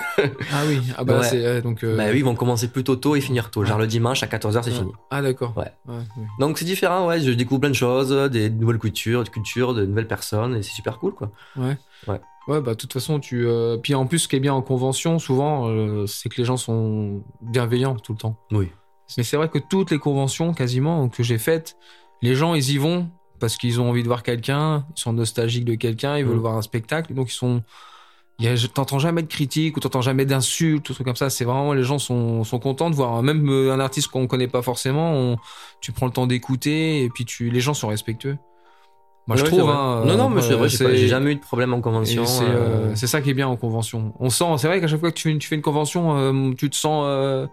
Ah oui. Ah bah Ouais. c'est euh, donc. euh, Bah oui, ils vont commencer plutôt tôt et finir tôt. Genre le dimanche à 14h, c'est ouais. fini. Ah d'accord. Ouais. ouais. Donc c'est différent, ouais. Je découvre plein de choses, des nouvelles cultures, de cultures, de nouvelles personnes, et c'est super cool, quoi. Ouais, bah de toute façon, tu. euh, Puis en plus, ce qui est bien en convention, souvent, euh, c'est que les gens sont bienveillants tout le temps. Oui. Mais c'est vrai que toutes les conventions, quasiment, que j'ai faites, les gens, ils y vont parce qu'ils ont envie de voir quelqu'un, ils sont nostalgiques de quelqu'un, ils veulent Mm. voir un spectacle, donc ils sont. T'entends jamais de critiques ou t'entends jamais d'insultes ou trucs comme ça. C'est vraiment les gens sont, sont contents de voir même euh, un artiste qu'on connaît pas forcément. on- tu prends le temps d'écouter et puis tu les gens sont respectueux. Moi je trouve. hein, non, non, mais c'est euh, vrai, j'ai jamais eu de problème en convention. C'est euh, euh, c'est ça qui est bien en convention. On sent, c'est vrai qu'à chaque fois que tu fais une, tu fais une convention, euh, tu te sens, euh,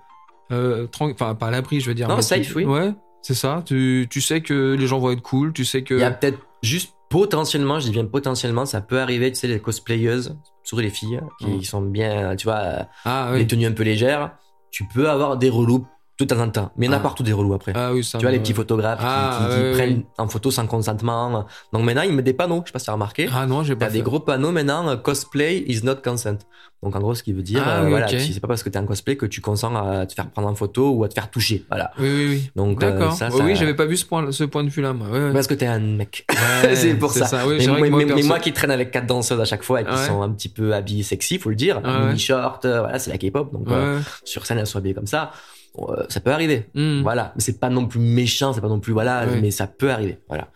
euh, enfin pas à l'abri, je veux dire. Non, safe, tu- oui. Ouais, c'est ça. Tu, tu sais que les gens vont être cool, tu sais que. Il y a peut-être juste potentiellement, je dis bien potentiellement, ça peut arriver, tu sais, les cosplayeuses, surtout les filles, qui Mm. sont bien, tu vois, Ah les tenues un peu légères. Tu peux avoir des relous temps en temps. Mais il y en a Ah. partout des relous après. Ah oui, ça. tu vois, me- les petits photographes qui- Ah, qui, qui ouais, prennent en photo sans consentement. Donc maintenant, ils mettent des panneaux, je sais pas si tu as remarqué. Ah non, j'ai pas. T'as des gros panneaux maintenant, euh, cosplay is not consent. Donc en gros, ce qui veut dire, Ah euh, oui, voilà, ok. tu- c'est pas parce que t'es en cosplay que tu consens à te faire prendre en photo ou à te faire toucher. Voilà. Oui, oui, oui. Donc euh, D'accord. ça, Oui, ça- oui, j'avais pas vu ce point, ce point de vue là, moi. Ouais, ouais. Parce que t'es un mec. Ouais, c'est pour ça. Mais, moi, mais- mais qui traîne avec quatre danseuses à chaque fois et qui sont un petit peu habillées sexy, faut le dire, Ouais, ouais. mini short, euh, voilà, c'est la K-pop, donc euh, sur scène elles sont habillées comme ça. Euh, ça peut arriver, Hmm. voilà. Mais c'est pas non plus méchant, c'est pas non plus voilà, mais ça peut arriver, voilà.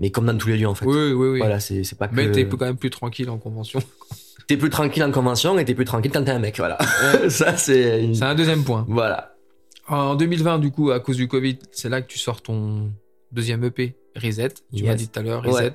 Mais comme dans tous les lieux en fait. Oui, oui, oui. Voilà, c'est pas que. Mais t'es quand même plus tranquille en convention. T'es plus tranquille en convention et t'es plus tranquille quand t'es un mec, voilà. ça c'est. une- C'est un deuxième point. Voilà. En 2020, du coup, à cause du Covid, c'est là que tu sors ton deuxième EP, Reset. Tu Yes. m'as dit tout à l'heure, Ouais.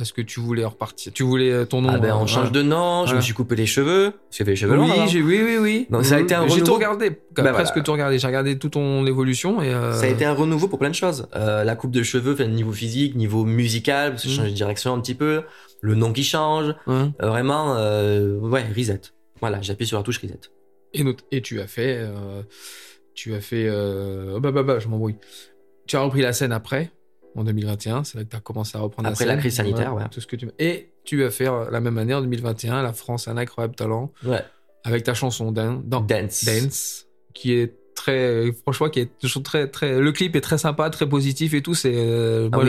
Parce que tu voulais repartir. Tu voulais euh, ton nom. Ah ben, euh, on change ouais. de nom, je me suis coupé les cheveux. J'ai fait les cheveux longs. Oui, j'ai- oui, oui, oui. Donc, ça a Oui, été un J'ai tout regardé, Ben, presque voilà. tout regardé. J'ai regardé toute ton évolution et. euh, Ça a été un renouveau pour plein de choses. Euh, la coupe de cheveux, niveau physique, niveau musical, parce que je Mm. change de direction un petit peu. Le nom qui change. hein. Vraiment, ouais, reset. Voilà, j'appuie sur la touche reset. Et, et tu as fait. tu as fait. oh, bah, bah, bah, je m'embrouille. Tu as repris la scène après, en 2021. C'est là que tu as commencé à reprendre Après la la scène. crise sanitaire, ouais. Tout ce que tu... Et tu vas faire la même année, en 2021, La France a un incroyable talent, Ouais. avec ta chanson Dan- dans Dance. Dance, qui est très. Franchement, qui est trouve très, très. Le clip est très sympa, très positif et tout. C'est. euh, Ah oui,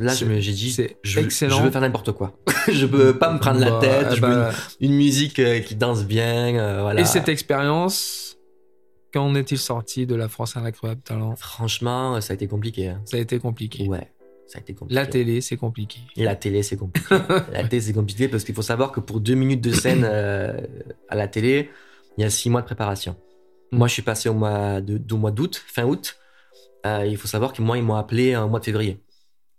là, j'ai dit, je, excellent. je veux faire n'importe quoi. je peux pas me prendre la Bah, tête. je veux bah, une, une musique euh, qui danse bien. euh, voilà. Et cette expérience, quand est-il sorti de La France incroyable talent? Franchement, ça a été compliqué. hein. Ça a été compliqué. Ouais, ça a été compliqué. La télé, c'est compliqué. La télé, c'est compliqué. la télé, c'est compliqué parce qu'il faut savoir que pour deux minutes de scène euh, à la télé, il y a six mois de préparation. Mm. Moi, je suis passé au mois d'août, fin août. Euh, il faut savoir que moi, ils m'ont appelé au mois de février.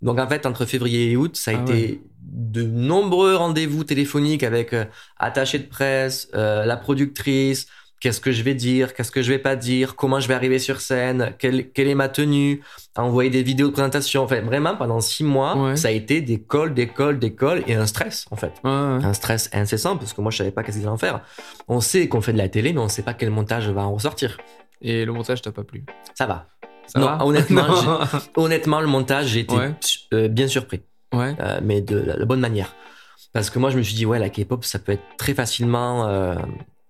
Donc, en fait, entre février et août, ça a Ah été de nombreux rendez-vous téléphoniques avec euh, attaché de presse, euh, la productrice, qu'est-ce que je vais dire, qu'est-ce que je vais pas dire, comment je vais arriver sur scène, quelle, quelle est ma tenue, envoyer des vidéos de présentation. Enfin, vraiment, pendant six mois, Ouais. ça a été des calls, des calls, des calls et un stress, en fait. Ouais, ouais. Un stress incessant parce que moi, je savais pas qu'est-ce qu'ils allaient en faire. On sait qu'on fait de la télé, mais on sait pas quel montage va en ressortir. Et le montage t'a pas plu? Ça va. Ça Non, va? honnêtement, Non. Honnêtement, le montage, j'ai été euh, bien surpris, euh, mais de la, la bonne manière. Parce que moi, je me suis dit, ouais, la K-pop, ça peut être très facilement euh,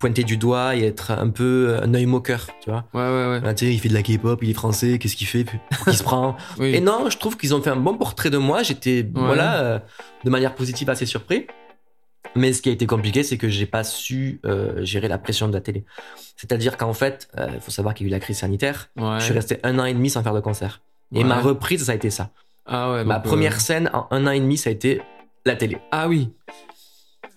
pointé du doigt et être un peu un œil moqueur, tu vois. Ouais, ouais, ouais. Ah, tu sais, il fait de la K-pop, il est français, qu'est-ce qu'il fait qui se prend Oui. Et non, je trouve qu'ils ont fait un bon portrait de moi. J'étais, voilà, euh, de manière positive, assez surpris. Mais ce qui a été compliqué, c'est que j'ai pas su euh, gérer la pression de la télé. C'est-à-dire qu'en fait, euh, il faut savoir qu'il y a eu la crise sanitaire. Ouais. Je suis resté un an et demi sans faire de concert. Et Ouais. ma reprise, ça a été ça. Ah ouais. ma euh, première scène en un an et demi, ça a été la télé. Ah oui.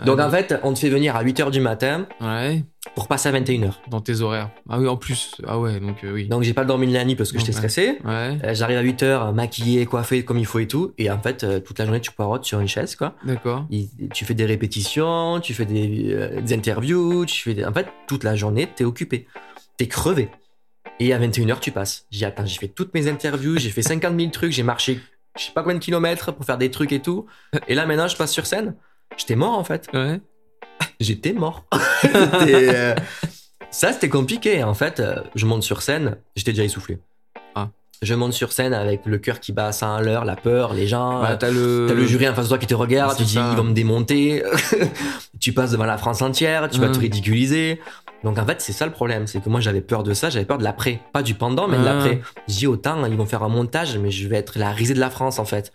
Donc Ah, en fait, on te fait venir à 8h du matin Ouais. pour passer à 21h. Dans tes horaires. Ah oui, en plus. Ah ouais, donc euh, oui. Donc j'ai pas dormi de la nuit parce que Donc, j'étais stressé. Ouais. Euh, J'arrive à 8h, maquillé, coiffé comme il faut et tout. Et en fait, euh, toute la journée, tu poirotes sur une chaise, quoi. D'accord. Tu fais des répétitions, tu fais des, des interviews, tu fais des... En fait, toute la journée, t'es occupé. T'es crevé. Et à 21h, tu passes. J'ai attends, j'ai fait toutes mes interviews, j'ai fait 50 000 trucs, j'ai marché je sais pas combien de kilomètres pour faire des trucs et tout. Et là, maintenant, je passe sur scène. J'étais mort, en fait. Ouais. J'étais mort. Euh, Ça, c'était compliqué. En fait, euh, je monte sur scène, j'étais déjà essoufflé. Ah. Je monte sur scène avec le cœur qui bat à 100 à l'heure, la peur, les gens. Bah, t'as le. Le jury en face de toi qui te regarde, tu dis ça. ils vont me démonter, tu passes devant la France entière, tu vas Ouais. te ridiculiser. Donc en fait c'est ça le problème, c'est que moi j'avais peur de ça, j'avais peur de l'après, pas du pendant mais de Ouais. l'après. Je dis autant ils vont faire un montage mais je vais être la risée de la France en fait.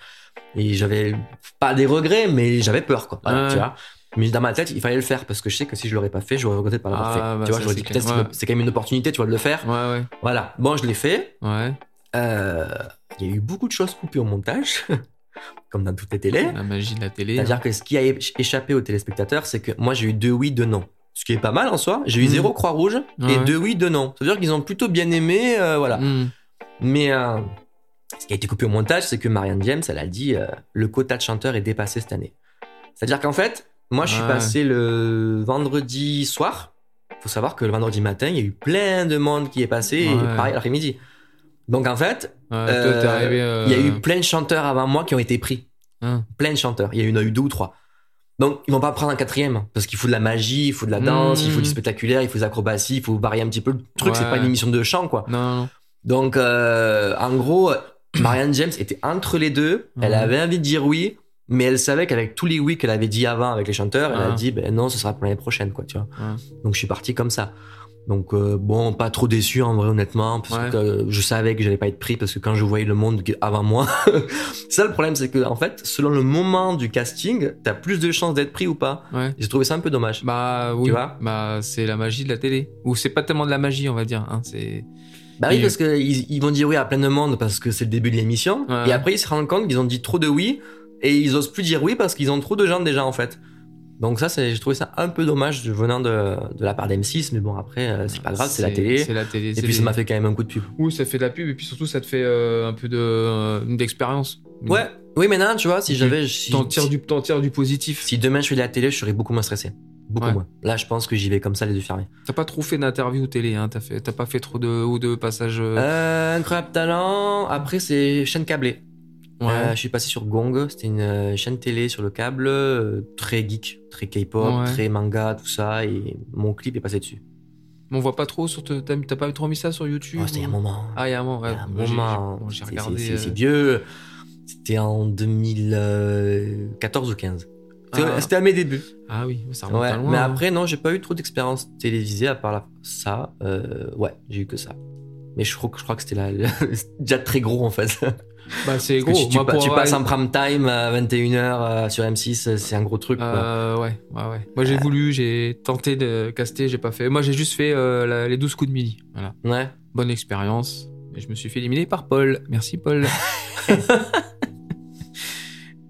Et j'avais pas des regrets mais j'avais peur quoi, Voilà, tu vois. Mais dans ma tête il fallait le faire parce que je sais que si je l'aurais pas fait j'aurais regretté de pas l'avoir Ah, fait. bah, tu vois, ça, j'aurais dit peut-être Ouais. c'est quand même une opportunité tu vois de le faire. Ouais, ouais. Voilà, bon je l'ai fait. Ouais. Euh, Il y a eu beaucoup de choses coupées au montage, comme dans toutes les télés. La magie de la télé. hein. C'est-à-dire que ce qui a échappé aux téléspectateurs, c'est que moi j'ai eu deux oui, deux non. Ce qui est pas mal en soi. J'ai eu Mm. zéro croix rouge et deux oui, deux non. C'est-à-dire qu'ils ont plutôt bien aimé, euh, voilà. Hmm. Mais euh, ce qui a été coupé au montage, c'est que Marianne James, elle a dit euh, le quota de chanteurs est dépassé cette année. C'est-à-dire qu'en fait, moi je suis Ouais. passé le vendredi soir. Faut savoir que le vendredi matin, il y a eu plein de monde qui est passé, et pareil l'après-midi. Donc en fait, Ouais, euh, euh, il y a eu plein de chanteurs avant moi qui ont été pris. Hein. Plein de chanteurs. Il y il en a eu deux ou trois. Donc, ils vont pas prendre un quatrième. Parce qu'il faut de la magie, il faut de la danse, Mmh. il faut du spectaculaire, il faut des acrobaties, il faut varier un petit peu le truc. C'est Ouais. pas une émission de chant, quoi. Non, non. Donc, euh, en gros, Marianne James était entre les deux. Elle Mhm. avait envie de dire oui. Mais elle savait qu'avec tous les oui qu'elle avait dit avant avec les chanteurs, elle a Ouais. dit, ben non, ce sera pour l'année prochaine, quoi, tu vois. Ouais. Donc, je suis parti comme ça. Donc, euh, bon, pas trop déçu en vrai, honnêtement, parce Ouais. que euh, je savais que j'allais pas être pris parce que quand je voyais le monde avant moi, ça le problème, c'est que, en fait, selon le moment du casting, t'as plus de chances d'être pris ou pas. Ouais. J'ai trouvé ça un peu dommage. Bah oui. vois bah c'est la magie de la télé. Ou c'est pas tellement de la magie, on va dire. Hein. C'est. Bah oui, Et- parce qu'ils ils vont dire oui à plein de monde parce que c'est le début de l'émission. Ouais. Et après, ils se rendent compte qu'ils ont dit trop de oui et ils osent plus dire oui parce qu'ils ont trop de gens déjà, en fait. Donc ça, j'ai trouvé ça un peu dommage venant de, de la part d'M6, mais bon, après, euh, c'est pas grave, c'est la télé. C'est la télé. Et puis, ça les- m'a fait quand même un coup de pub. Oui, ça fait de la pub et puis surtout ça te fait euh, un peu de euh, d'expérience. Ouais, Oui, maintenant, tu vois, si j'avais. Si, T'en tires du, t'en tires du positif. si demain je fais de la télé, je serais beaucoup moins stressé. Beaucoup Ouais. moins. Là, je pense que j'y vais comme ça, les yeux fermés. T'as pas trop fait d'interviews télé, hein. T'as fait, t'as pas fait trop de ou de passages. euh, Euh, incroyable talent. Après, c'est chaîne câblée. ouais. Euh, je suis passé sur Gong. C'était une euh, chaîne télé sur le câble, euh, très geek, très K-pop, Ouais. très manga, tout ça. Et mon clip est passé dessus. Mais on voit pas trop sur. te- T'as pas trop mis ça sur YouTube Oh, c'était il y a un moment. Ah, il y a un moment, ouais. Il y a un moment. j'ai regardé. c'est vieux. C'était en 2014 ou 15. C'était Ah. c'était à mes débuts. Ah oui, ça remonte Ouais, à loin. mais hein. après, non, j'ai pas eu trop d'expérience télévisée à part la- ça. Euh, ouais, j'ai eu que ça. Mais je crois, que- je crois que c'était c'est déjà très gros en fait. Bah, c'est gros. tu, tu Moi, pa- pour tu passes en prime time à 21h sur M6, c'est un gros truc. Euh, ouais, ouais, ouais. Moi, j'ai voulu, j'ai tenté de caster, j'ai pas fait. Moi, j'ai juste fait euh, la- les 12 coups de midi. Voilà. Ouais. Bonne expérience. Et je me suis fait éliminer par Paul. Merci, Paul.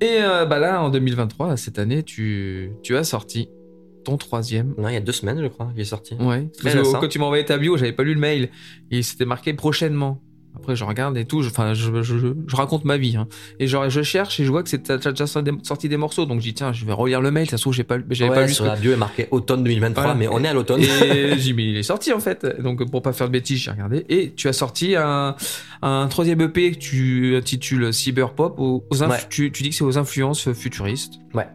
Et euh, bah là, en 2023, cette année, tu, tu as sorti ton troisième. Non, il y a deux semaines, je crois, qu'il est sorti. Ouais. Très Parce que quand tu m'as envoyé ta bio, j'avais pas lu le mail. Et c'était marqué prochainement. Après, je regarde et tout. je- Enfin, je, je, je- je raconte ma vie. hein. Et genre, je cherche et je vois que c'est déjà sorti des- morceaux. Donc, je dis, tiens, je vais relire le mail. Ça se trouve, j'ai pas, j'avais Ouais, pas lu sur la bio est marqué automne 2023, Voilà. mais on est à l'automne. Et j'ai mais il est sorti en fait. Donc pour pas faire de bêtises, j'ai regardé. Et tu as sorti un, un troisième EP que tu intitules Cyberpop. Aux, aux Ouais. tu, tu dis que c'est aux influences futuristes. Ouais.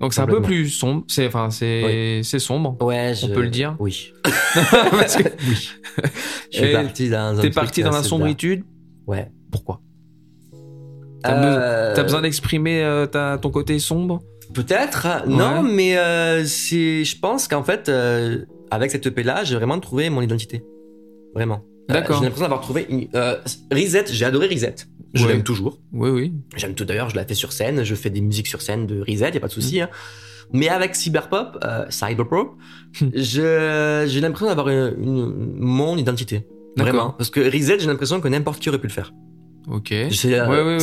Donc c'est un peu plus sombre. C'est enfin c'est c'est sombre. Ouais, je- On peut le dire Oui. Parce que oui. Je suis parti dans un t'es parti dans la sombritude. dark. Ouais. Pourquoi? T'as besoin- Euh, besoin d'exprimer euh, ta- ton côté sombre? Peut-être, non, mais euh, c'est, je pense qu'en fait, euh, avec cette EP là, j'ai vraiment trouvé mon identité. Vraiment. Euh, D'accord. j'ai l'impression d'avoir trouvé une. Euh, Reset, j'ai adoré Reset. Je Ouais. l'aime toujours. Oui oui. J'aime tout d'ailleurs, je la fais sur scène, je fais des musiques sur scène de Reset, y a pas de souci. hein. Mais avec Cyberpop, euh, Cyberpop, je, j'ai l'impression d'avoir une, une- mon identité. Vraiment. Parce que Reset, j'ai l'impression que n'importe qui aurait pu le faire. Ok. C'est, Ouais, ouais,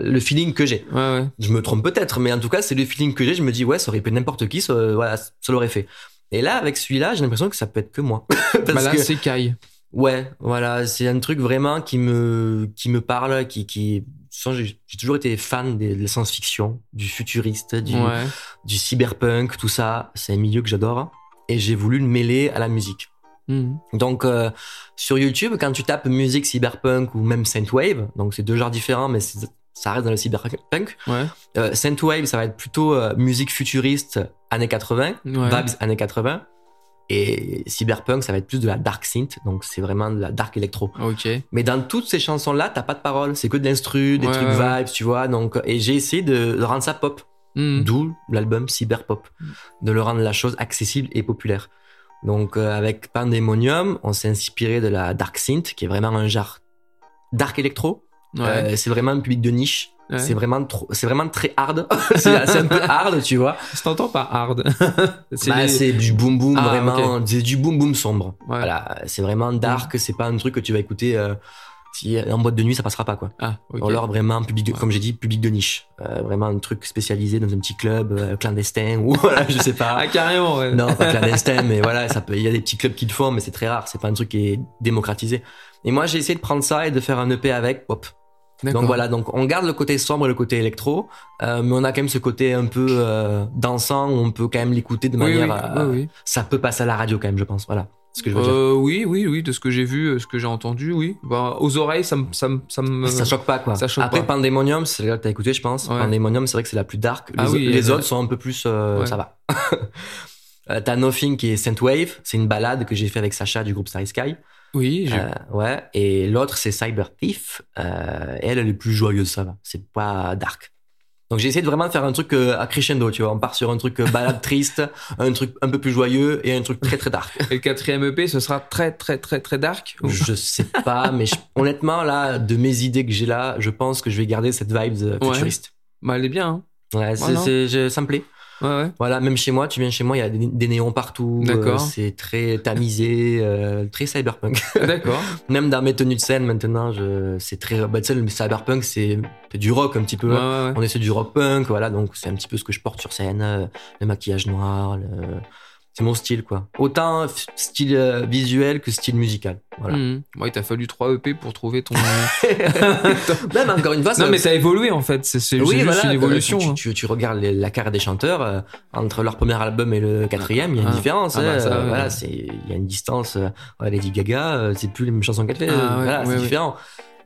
le feeling que j'ai. Ouais ouais. Je me trompe peut-être, mais en tout cas, c'est le feeling que j'ai. Je me dis, ouais, ça aurait pu n'importe qui, ça, voilà, ça l'aurait fait. Et là, avec celui-là, j'ai l'impression que ça peut être que moi. Parce Bah là que, c'est Kai. Ouais, voilà, c'est un truc vraiment qui me, qui me parle, qui, qui, j'ai toujours été fan de la science-fiction, du futuriste, du, Ouais. du cyberpunk, tout ça. C'est un milieu que j'adore. Et j'ai voulu le mêler à la musique. Mhm. Donc euh, sur YouTube, quand tu tapes musique cyberpunk ou même synthwave, donc c'est deux genres différents, mais ça reste dans le cyberpunk. Ouais. Euh, synthwave, ça va être plutôt euh, musique futuriste années 80, Ouais. vibes années 80. Et cyberpunk, ça va être plus de la dark synth, donc c'est vraiment de la dark électro. Ok. Mais dans toutes ces chansons-là, t'as pas de paroles, c'est que de l'instru, des Ouais, trucs ouais, vibes, tu vois. Donc, et j'ai essayé de, de rendre ça pop, Mhm. d'où l'album Cyberpop, de le rendre la chose accessible et populaire. Donc, euh, avec Pandemonium, on s'est inspiré de la dark synth, qui est vraiment un genre dark électro. Ouais. Euh, c'est vraiment un public de niche. Ouais. C'est vraiment trop, c'est vraiment très hard. c'est un peu hard, tu vois. Ça t'entend pas hard. c'est Bah, les- c'est du boom boom Ah, vraiment, c'est du boom boom sombre. Ouais. Voilà, c'est vraiment dark. C'est pas un truc que tu vas écouter. Euh, si en boîte de nuit, ça passera pas quoi. Ah, ok. Ou alors vraiment public, de, Ouais. comme j'ai dit, public de niche. Euh, vraiment un truc spécialisé dans un petit club euh, clandestin ou voilà, je sais pas. Ah, carrément, ouais. Non, pas clandestin, mais voilà, ça peut. Il y a des petits clubs qui le font, mais c'est très rare. C'est pas un truc qui est démocratisé. Et moi, j'ai essayé de prendre ça et de faire un EP avec. Hop. Donc voilà, donc on garde le côté sombre et le côté électro, euh, mais on a quand même ce côté un peu euh, dansant où on peut quand même l'écouter de manière. oui, euh, oui. Ça peut passer à la radio quand même, je pense. Voilà, ce que je veux dire. Oui, oui, oui, de ce que j'ai vu, ce que j'ai entendu, oui. Bah, aux oreilles, ça me, ça ça me. Ça choque pas quoi. ça choque Après pas. Pandemonium, c'est là que t'as écouté, je pense. Ouais. Pandemonium, c'est vrai que c'est la plus dark. Les, Ah oui, les autres sont un peu plus, Ouais. ça va. T'as Nothing qui est Synthwave, c'est une balade que j'ai fait avec Sacha du groupe Starry Sky. Oui, Euh, ouais. Et l'autre c'est Cyber Thief. Euh, elle, elle est plus joyeuse, ça va. C'est pas dark. Donc j'ai essayé de vraiment faire un truc euh, à crescendo, tu vois. On part sur un truc euh, balade triste, un truc un peu plus joyeux et un truc très très dark. Et le quatrième EP, ce sera très, très, très, très dark. ou- Je sais pas, mais je- honnêtement là, de mes idées que j'ai là, je pense que je vais garder cette vibe euh, Ouais. futuriste. Bah, elle est bien, hein. Ouais, Voilà. je- ça me plaît. Ouais, ouais. Voilà, même chez moi, tu viens chez moi, il y a des, des néons partout. D'accord. euh, c'est très tamisé, euh, très cyberpunk. D'accord. même dans mes tenues de scène maintenant, je, c'est très. Bah, tu sais, le cyberpunk, c'est, c'est du rock un petit peu. Ouais, hein. ouais, ouais. On essaie du rock punk, voilà, donc c'est un petit peu ce que je porte sur scène. euh, le maquillage noir, le- c'est mon style, quoi. Autant style euh, visuel que style musical. Voilà. Mhm. Ouais, il t'a fallu 3 EP pour trouver ton. Même encore une fois, non, mais ça a évolué en fait. C'est oui, juste voilà, une évolution. Tu, hein. tu, tu regardes les- la carrière des chanteurs euh, entre leur premier album et le quatrième, il y a une Ah. différence. Ah bah, hein, ça, euh, ouais. Voilà, c'est il y a une distance. euh, ouais, Lady Gaga, euh, c'est plus les mêmes chansons qu'elle fait. Ah, euh, voilà, c'est différent.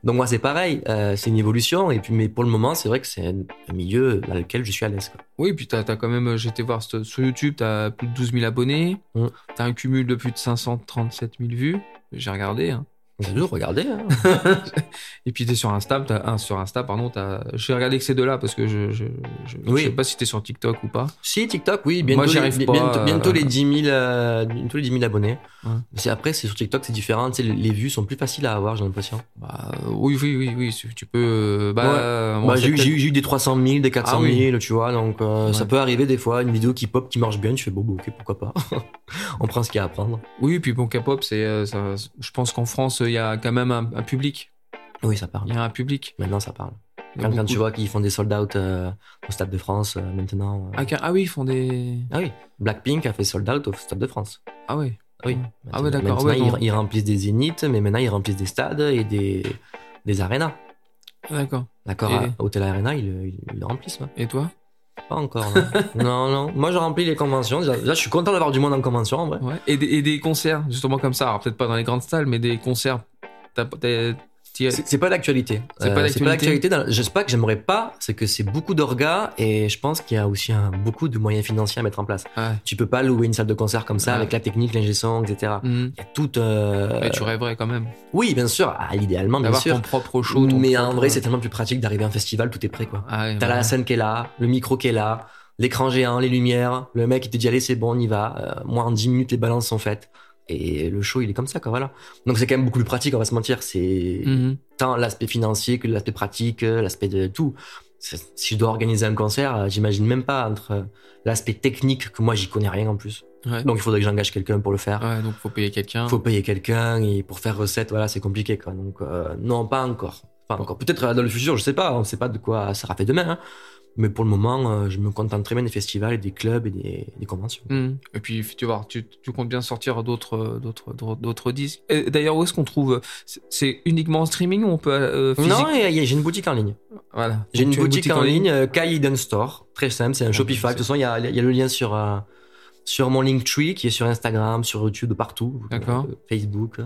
Donc moi c'est pareil, euh, c'est une évolution et puis mais pour le moment c'est vrai que c'est un, milieu dans lequel je suis à l'aise. quoi. Oui, puis t'as as quand même. J'étais voir sur YouTube, t'as plus de 12 000 abonnés. Mm. T'as un cumul de plus de 537 000 vues. J'ai regardé. Hein. Toujours regardé. Hein. Et puis t'es sur Insta, t'as un sur Insta, pardon. J'ai regardé que ces deux-là parce que je je, je, je Oui. sais pas si t'es sur TikTok ou pas. si TikTok, oui, bientôt, Moi, j'y les, arrive bi- pas, bientôt, euh, bientôt les 10 000, euh, bientôt les 10 000 abonnés. Ouais. C'est après c'est sur TikTok c'est différent, tu sais, les, les vues sont plus faciles à avoir j'ai l'impression. Bah euh, oui, oui, oui, oui. Tu peux. euh, Bah, Ouais. euh, bon, Bah, c'est j'ai eu- eu, des 300 000, des 400 Ah 000, oui. tu vois, donc euh, ça Ouais. peut arriver des fois, une vidéo qui pop, qui marche bien, tu fais bon, bon, ok, pourquoi pas. On prend ce qu'il y a à prendre. Oui, puis bon, K-pop, c'est. euh, ça- Je pense qu'en France, il y a quand même un, un public. Oui, ça parle. Il y a un public. Maintenant, ça parle. Quand, quand tu vois qu'ils font des sold out euh, au Stade de France euh, maintenant. euh. Ah, ah oui, ils font des. Ah oui, Blackpink a fait sold out au Stade de France. Ah ouais. Ah oui. Ah ouais, d'accord. Maintenant, Ouais, ils, remplissent des zéniths, mais maintenant ils remplissent des stades et des, des arénas. Ah, D'accord. D'accord, Et- Hôtel Arena, ils, le- ils le remplissent. ouais. Et toi? Pas encore. Non. non, non. Moi, je remplis les conventions. Déjà, déjà, je suis content d'avoir du monde en convention, en vrai. Ouais. Et des, et des concerts, justement comme ça. Alors peut-être pas dans les grandes salles, mais des concerts. T'as- C'est pas d'actualité. C'est pas d'actualité. d'actualité. dans- Je sais pas que j'aimerais pas, c'est que c'est beaucoup d'orgas et je pense qu'il y a aussi un- beaucoup de moyens financiers à mettre en place. Ouais. Tu peux pas louer une salle de concert comme ça Ouais. avec la technique, l'ingé son, etc. Mhm. Il y a tout. euh, Mais tu rêverais quand même Oui, bien sûr. Ah, idéalement, bien sûr. ton propre show. ton Mais en vrai, c'est tellement plus pratique d'arriver à un festival, tout est prêt, quoi. Ah T'as la scène qui est là, le micro qui est là, l'écran géant, les lumières, le mec il te dit allez c'est bon on y va, Euh, moi en 10 minutes les balances sont faites. Et le show il est comme ça quoi voilà. Donc c'est quand même beaucoup plus pratique on va se mentir, c'est Mhm. tant l'aspect financier que l'aspect pratique, euh, l'aspect de tout. Si je dois organiser un concert, euh, j'imagine même pas entre euh, l'aspect technique que moi j'y connais rien en plus. Ouais. Donc il faudrait que j'engage quelqu'un pour le faire. Ouais, donc faut payer quelqu'un. Faut payer quelqu'un et pour faire recette voilà c'est compliqué quoi. Donc euh, non pas encore, pas encore. Peut-être dans le futur je sais pas, on sait pas de quoi ça sera fait demain. hein. Mais pour le moment, euh, je me contente très bien des festivals et des clubs et des, des conventions. Mhm. Et puis tu vois, tu, tu comptes bien sortir d'autres d'autres d'autres- d'autres disques. D'ailleurs, où est-ce qu'on trouve C'est- uniquement en streaming ou on peut euh, physique? Non, j'ai une boutique en ligne. Voilà. J'ai une boutique, en ligne, euh, Kai Hidden Store. Très simple, c'est un Ah, Shopify. De toute façon, il y a, il y a le lien sur, euh, sur mon Linktree qui est sur Instagram, sur YouTube, partout. D'accord. Euh, Facebook.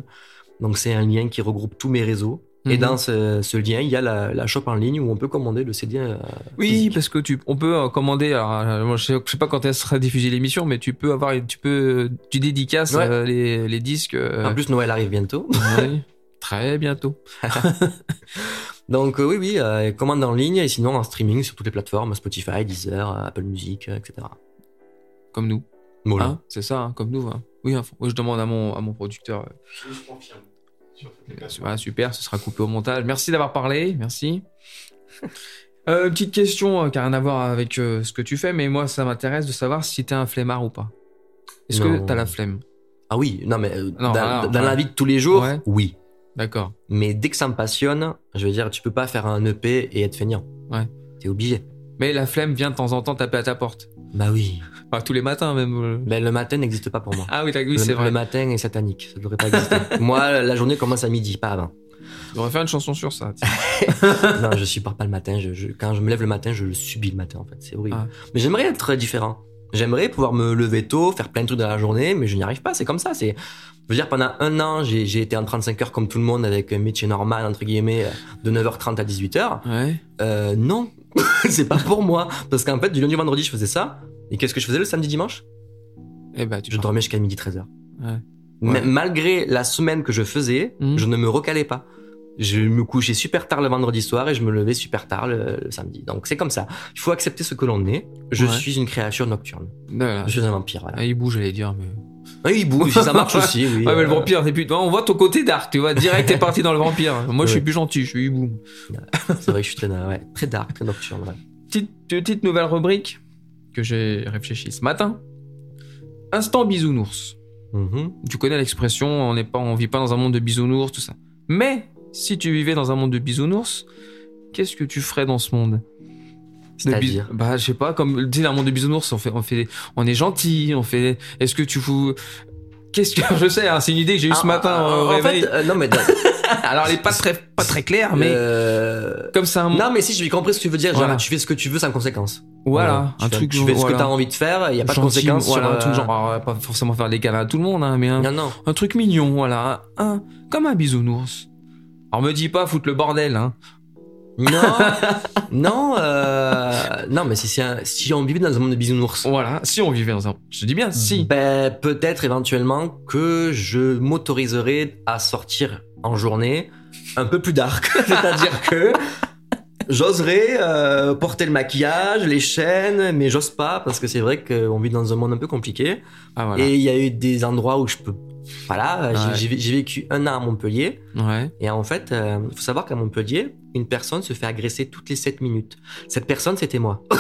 Donc c'est un lien qui regroupe tous mes réseaux. Et Mhm. dans ce, ce lien, il y a la, la shop en ligne où on peut commander le CD. euh, Oui, physique. parce que tu, on peut euh, commander. Alors, euh, moi, je sais, je sais pas quand elle sera diffusée l'émission, mais tu peux avoir, tu peux, tu dédicaces Ouais. euh, les, les disques. euh, En plus, Noël arrive bientôt. ouais, très bientôt. Donc euh, oui, oui, euh, commande en ligne et sinon en streaming sur toutes les plateformes, Spotify, Deezer, euh, Apple Music, euh, etc. Comme nous. Voilà. Hein, c'est ça, hein, comme nous. hein. Oui, hein, je demande à mon, à mon producteur. euh, voilà, super, ce sera coupé au montage. Merci d'avoir parlé, merci. Euh, petite question euh, qui n'a rien à voir avec euh, ce que tu fais, mais moi, ça m'intéresse de savoir si t'es un flemmard ou pas. Est-ce que Non. t'as la flemme? Ah oui, non mais euh, Non, dans, alors, dans ouais. la vie de tous les jours, Ouais. oui. D'accord. Mais dès que ça me passionne, je veux dire, tu peux pas faire un EP et être feignant. Ouais. T'es obligé. Mais la flemme vient de temps en temps taper à ta porte. Bah oui. Enfin, tous les matins même. euh. Ben, le matin n'existe pas pour moi. Ah oui, t'as- oui c'est vrai. le matin est satanique, ça devrait pas exister. moi, la journée commence à midi, pas avant. On devrait faire une chanson sur ça. non, je supporte pas le matin. Je, je- quand je me lève le matin, je le subis le matin en fait. C'est horrible. Ah. Mais j'aimerais être différent. J'aimerais pouvoir me lever tôt, faire plein de trucs dans la journée, mais je n'y arrive pas. C'est comme ça. C'est, je veux dire, pendant un an, j'ai j'ai été en 35 heures comme tout le monde avec un métier normal entre guillemets de 9h30 à 18h. Ouais. Euh, non, c'est pas pour moi. Parce qu'en fait, du lundi au vendredi, je faisais ça. Et qu'est-ce que je faisais le samedi dimanche? Eh ben, tu Je pars. dormais jusqu'à midi 13h. Ouais. Malgré la semaine que je faisais, Mhm. je ne me recalais pas. Je me couchais super tard le vendredi soir et je me levais super tard le, le samedi. Donc c'est comme ça. Il faut accepter ce que l'on est. Je Ouais. suis une créature nocturne. Voilà. Je suis un vampire, voilà. Ah, il bouge, j'allais dire, mais. Oui, il bouge, ça marche aussi, oui. Ouais, mais le vampire, plus... on voit ton côté dark, tu vois. Direct, t'es parti dans le vampire. Moi, je suis plus gentil, je suis hibou. C'est vrai que je suis très, ouais, très dark, très nocturne. ouais. Petite, petite nouvelle rubrique que j'ai réfléchi ce matin. Instant bisounours. Mhm. Tu connais l'expression, on n'est pas, on vit pas dans un monde de bisounours, tout ça. Mais si tu vivais dans un monde de bisounours, qu'est-ce que tu ferais dans ce monde? C'est-à-dire Bah, je sais pas, comme tu dans le monde des bisounours, on fait, on fait, on est gentil, on fait. Est-ce que tu fous. Qu'est-ce que je sais hein, C'est une idée que j'ai eue ce Ah, matin ah, au en réveil. fait, euh, non mais Alors, elle est pas très, pas très claire, mais euh, comme ça, un non mais si j'ai compris ce que tu veux dire. Genre, Voilà. tu fais ce que tu veux sans conséquence. voilà, Tu un fais- truc. Tu fais ce que voilà. t'as envie de faire. Il y a pas de Gentil, conséquences voilà, sur. un truc euh, genre, alors, pas forcément faire des câlins à tout le monde, hein, mais un, Non non. un truc mignon, voilà, un, comme un bisounours. Alors me dis pas foutre le bordel, hein. Non, non, euh, non, mais si, un- si on vivait dans un monde de bisounours, Voilà, si on vivait ensemble. Je dis bien si. ben, peut-être éventuellement que je m'autoriserais à sortir en journée un peu plus dark. C'est-à-dire que j'oserais euh, porter le maquillage, les chaînes, mais j'ose pas parce que c'est vrai qu'on vit dans un monde un peu compliqué. Ah voilà. Et il y a eu des endroits où je peux. Voilà, j'ai- Ouais. j'ai j'ai vécu un an à Montpellier. Ouais. Et en fait, il faut savoir qu'à Montpellier, une personne se fait agresser toutes les 7 minutes. Cette personne, c'était moi.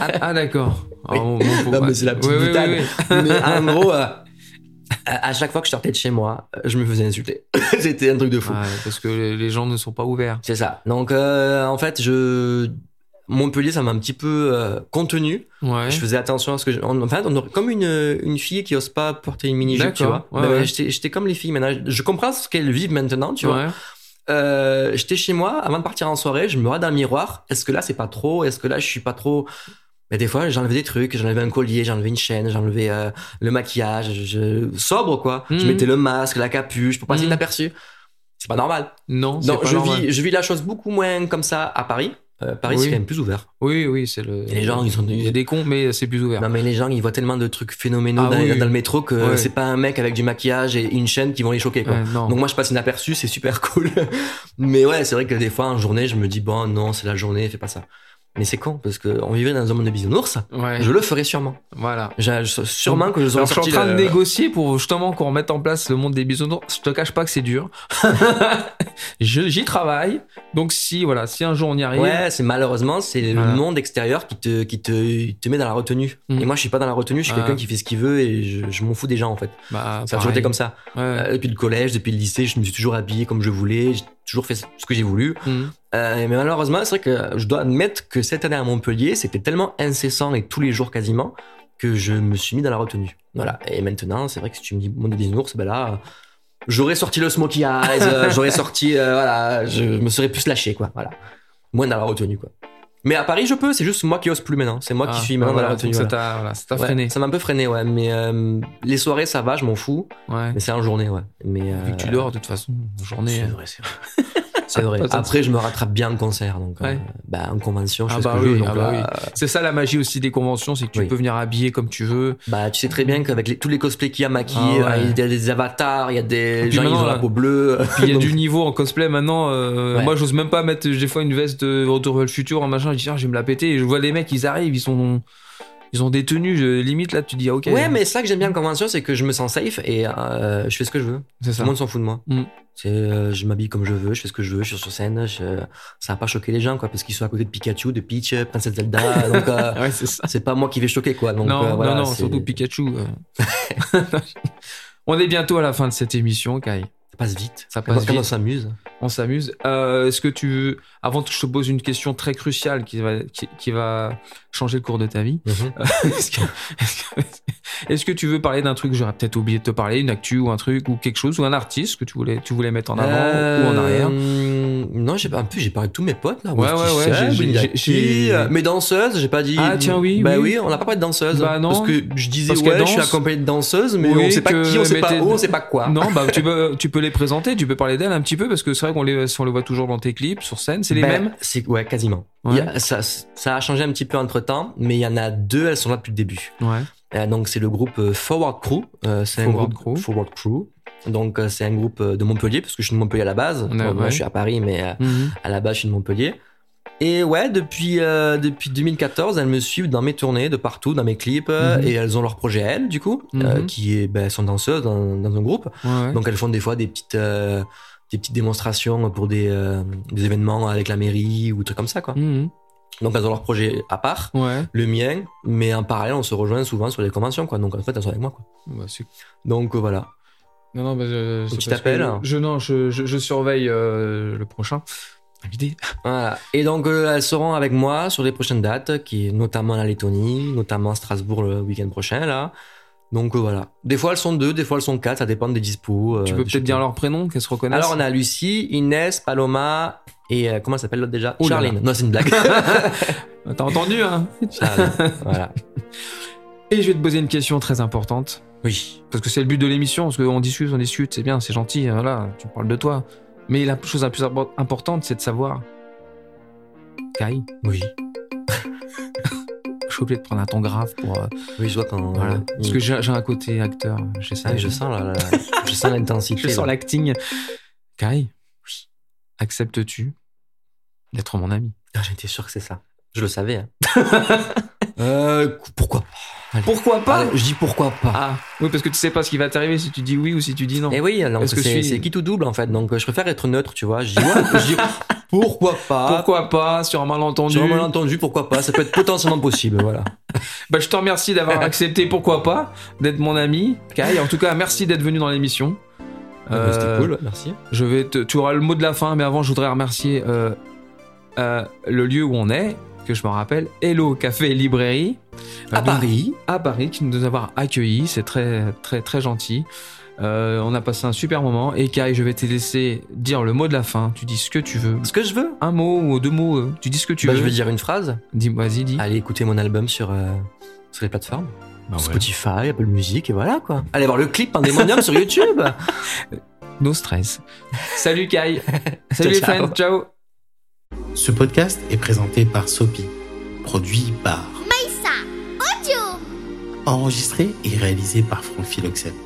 Ah, ah, d'accord. Oui. Ah, bon, Non, mais c'est la petite Oui. Mais en gros, euh, à chaque fois que je sortais de chez moi, euh, je me faisais insulter. C'était un truc de fou. Ouais, parce que les- les gens ne sont pas ouverts. C'est ça. Donc, euh, en fait, je. Montpellier, ça m'a un petit peu euh, contenu. Ouais. Je faisais attention à ce que je. en- Enfin, on aurait- comme une, une fille qui ose pas porter une mini-jupe, tu D'accord. vois. Ouais, Ben, ouais. J'étais j'étais comme les filles maintenant. Je comprends ce qu'elles vivent maintenant, tu vois. Euh, j'étais chez moi avant de partir en soirée, je me regarde dans le miroir. Est-ce que là c'est pas trop? Est-ce que là je suis pas trop? Mais des fois j'enlevais des trucs, j'enlevais un collier, j'enlevais une chaîne, j'enlevais euh, le maquillage, je... sobre quoi. Je Mhm. mettais le masque, la capuche pour passer Mhm. inaperçu. C'est pas normal. Non, c'est Non, pas je normal. vis, je vis la chose beaucoup moins comme ça à Paris. Euh, Paris Oui. c'est quand même plus ouvert. Oui, oui, c'est le. Et les gens, ils sont- Il y a des cons, mais c'est plus ouvert. Non mais les gens ils voient tellement de trucs phénoménaux Ah dans, oui. dans le métro que Ouais. c'est pas un mec avec du maquillage et une chaîne qui vont les choquer quoi. Ouais, non. Donc moi je passe inaperçu, c'est super cool. Mais ouais, c'est vrai que des fois en journée, je me dis bon non, c'est la journée, fais pas ça. Mais c'est con parce que on vivait dans un monde de bisounours. Ouais. Je le ferais sûrement. Voilà. J'ai- je- sûrement que je serais je suis en train de le- négocier pour justement qu'on remette en place le monde des bisounours. Je te cache pas que c'est dur. J'y travaille. Donc si voilà, si un jour on y arrive, Ouais, c'est malheureusement c'est Voilà. le monde extérieur qui te qui te, te met dans la retenue. Mm. Et moi je suis pas dans la retenue, je suis Ah. quelqu'un qui fait ce qu'il veut et je, je m'en fous des gens en fait. bah, Ça a toujours été comme ça. Ouais. Euh, depuis le collège, depuis le lycée, je me suis toujours habillé comme je voulais, toujours fait ce que j'ai voulu. Mhm. Euh, mais malheureusement, c'est vrai que je dois admettre que cette année à Montpellier, c'était tellement incessant et tous les jours quasiment que je me suis mis dans la retenue. Voilà. Et maintenant, c'est vrai que si tu me dis monde des ours, ben là, j'aurais sorti le smokey eyes, euh, j'aurais sorti, euh, voilà, je me serais plus lâché, quoi. Voilà. Moins dans la retenue, quoi. Mais à Paris, je peux, c'est juste moi qui ose plus maintenant. C'est moi Ah, qui suis maintenant voilà, dans la retenue. Ça t'a voilà, Ouais, freiné. ça m'a un peu freiné, ouais. Mais euh, les soirées, ça va, je m'en fous. Ouais. Mais c'est en journée, ouais. Mais, euh, Vu que tu dors de toute façon, journée. C'est vrai, c'est vrai. C'est vrai. Après, je me rattrape bien en concert. Donc, euh, bah, en convention, je Ah fais bah ce que je oui, veux. donc ah bah là, oui. C'est ça la magie aussi des conventions, c'est que tu Oui. peux venir habiller comme tu veux. Bah, tu sais très bien qu'avec les- tous les cosplays qu'il y a maquillés, Ah ouais. euh, il y a des avatars, il y a des gens, maintenant, ont la là, peau bleue. Puis il y a Donc, du niveau en cosplay maintenant. euh, Ouais. Moi, j'ose même pas mettre des fois une veste de Retour vers le futur en machin. Je dis, ah, je vais me la péter. Et je vois les mecs, ils arrivent, ils sont. Ils ont des tenues, je- limite là, tu dis, ah, ok. Ouais, mais ça que j'aime bien en convention, c'est que je me sens safe et euh, je fais ce que je veux. c'est Tout ça. le monde s'en fout de moi. Mm. C'est, euh, je m'habille comme je veux, je fais ce que je veux, je suis sur scène. je- Ça va pas choquer les gens, quoi, parce qu'ils sont à côté de Pikachu, de Peach, euh, Princesse Zelda. donc, euh, Ouais, c'est ça. pas moi qui vais choquer, quoi. Donc, non, voilà, non, non, surtout Pikachu. on est bientôt à la fin de cette émission, Kai. Ça passe vite. Ça passe quand on vite. s'amuse. On s'amuse. Euh, Est-ce que tu veux, avant que je te pose une question très cruciale qui va, qui, qui va changer le cours de ta vie, est-ce que, est-ce que- tu veux parler d'un truc que j'aurais peut-être oublié de te parler, une actu ou un truc ou quelque chose ou un artiste que tu voulais, tu voulais mettre en avant ou en arrière? Euh, Non, j'ai pas. En plus, j'ai parlé de tous mes potes là. Ouais, ouais, ouais, j'ai- euh, Mes danseuses, j'ai pas dit. Ah, tiens, oui, Bah oui. oui, on n'a pas parlé de danseuses. Bah non. Parce que je disais, Parce ouais, je suis accompagné de danseuses, mais Oui, on sait pas qui, on sait pas où, on sait pas quoi. Non, bah tu peux, tu peux les présenter, tu peux parler d'elles un petit peu parce que c'est vrai qu'on les, on les voit toujours dans tes clips sur scène, c'est les Ben, mêmes. c'est Ouais, quasiment. Ouais. A- ça, ça a changé un petit peu entre temps, mais il y en a deux, elles sont là depuis le début. Ouais. Euh, donc, c'est le groupe euh, Forward Crew. Euh, c'est un Forward groupe Crew. Forward Crew. Donc, c'est un groupe de Montpellier, parce que je suis de Montpellier à la base. Ouais, Moi, je suis à Paris, mais Mhm. à la base, je suis de Montpellier. Et ouais, depuis, euh, depuis 2014, elles me suivent dans mes tournées de partout, dans mes clips, euh, Mhm. et elles ont leur projet elles, du coup, euh, Mhm. qui est, ben, sont danseuses dans, dans un groupe. Ouais. Donc elles font des fois des petites, des petites démonstrations pour des, des événements avec la mairie ou trucs comme ça, quoi. Mhm. Donc elles ont leur projet à part, Ouais. le mien, mais en parallèle, on se rejoint souvent sur les conventions, quoi. Donc en fait, elles sont avec moi, quoi. Bah, Donc voilà. Non, non, bah, je, c'est que je non, je, surveille le prochain. Voilà. Et donc, euh, elles seront avec moi sur les prochaines dates, qui est notamment la Lettonie, notamment Strasbourg le week-end prochain, là. Donc euh, voilà. Des fois elles sont deux, des fois elles sont quatre, ça dépend des dispos. euh, tu peux peut-être dire comme- leur prénom, qu'elles se reconnaissent Alors on a Lucie, Inès, Paloma et euh, comment s'appelle l'autre déjà? Là Charline. Non, c'est une blague. T'as entendu, hein? Charline. Voilà. Et je vais te poser une question très importante. Oui. Parce que c'est le but de l'émission, parce qu'on discute, on discute, c'est bien, c'est gentil, voilà, tu parles de toi. Mais la chose la plus impor- importante, c'est de savoir. Kai, Oui. je suis obligé de prendre un ton grave pour. euh, Oui, je vois quand. voilà. euh, Parce que j'ai j'ai un côté acteur, j'essaie. Ah, je sens la, la- je sens l'intensité. Je sens l'acting. Kai, acceptes-tu d'être mon ami? Ah, J'étais sûr que c'est ça. Je le savais. Hein. euh, pourquoi pas? Allez. Pourquoi pas? Allez, Je dis pourquoi pas. Ah, oui, parce que tu sais pas ce qui va t'arriver si tu dis oui ou si tu dis non. Et oui, donc Est-ce que c'est suis- c'est qui tout double en fait? Donc euh, je préfère être neutre, tu vois. Je dis ouais, je dis pourquoi pas? Pourquoi pas? Sur un malentendu Sur un malentendu, pourquoi pas? Ça peut être potentiellement possible, voilà. Bah, je te remercie d'avoir accepté, pourquoi pas, d'être mon ami. Kai, en tout cas, merci d'être venu dans l'émission. Euh, C'était Euh, cool, merci. Je vais te, tu auras le mot de la fin, mais avant, je voudrais remercier euh, euh, le lieu où on est, que je me rappelle, Hello Café et Librairie. À Euh, donc, Paris. À Paris, qui nous avoir accueillis, c'est très, très, très gentil. Euh, on a passé un super moment. Et Kai, je vais te laisser dire le mot de la fin. Tu dis ce que tu veux. Ce que je veux. Un mot ou deux mots, euh, tu dis ce que tu Bah, veux. je vais dire une phrase. Dis, vas-y, dis. Allez écouter mon album sur, euh, sur les plateformes. Bah ouais. Spotify, Apple Music, et voilà quoi. Allez voir le clip Pandemonium sur YouTube. No stress. Salut Kai. Salut les Ciao, friends. Ciao. Ce podcast est présenté par Sopi, produit par Maïssa Audio enregistré et réalisé par Franck Philoxène.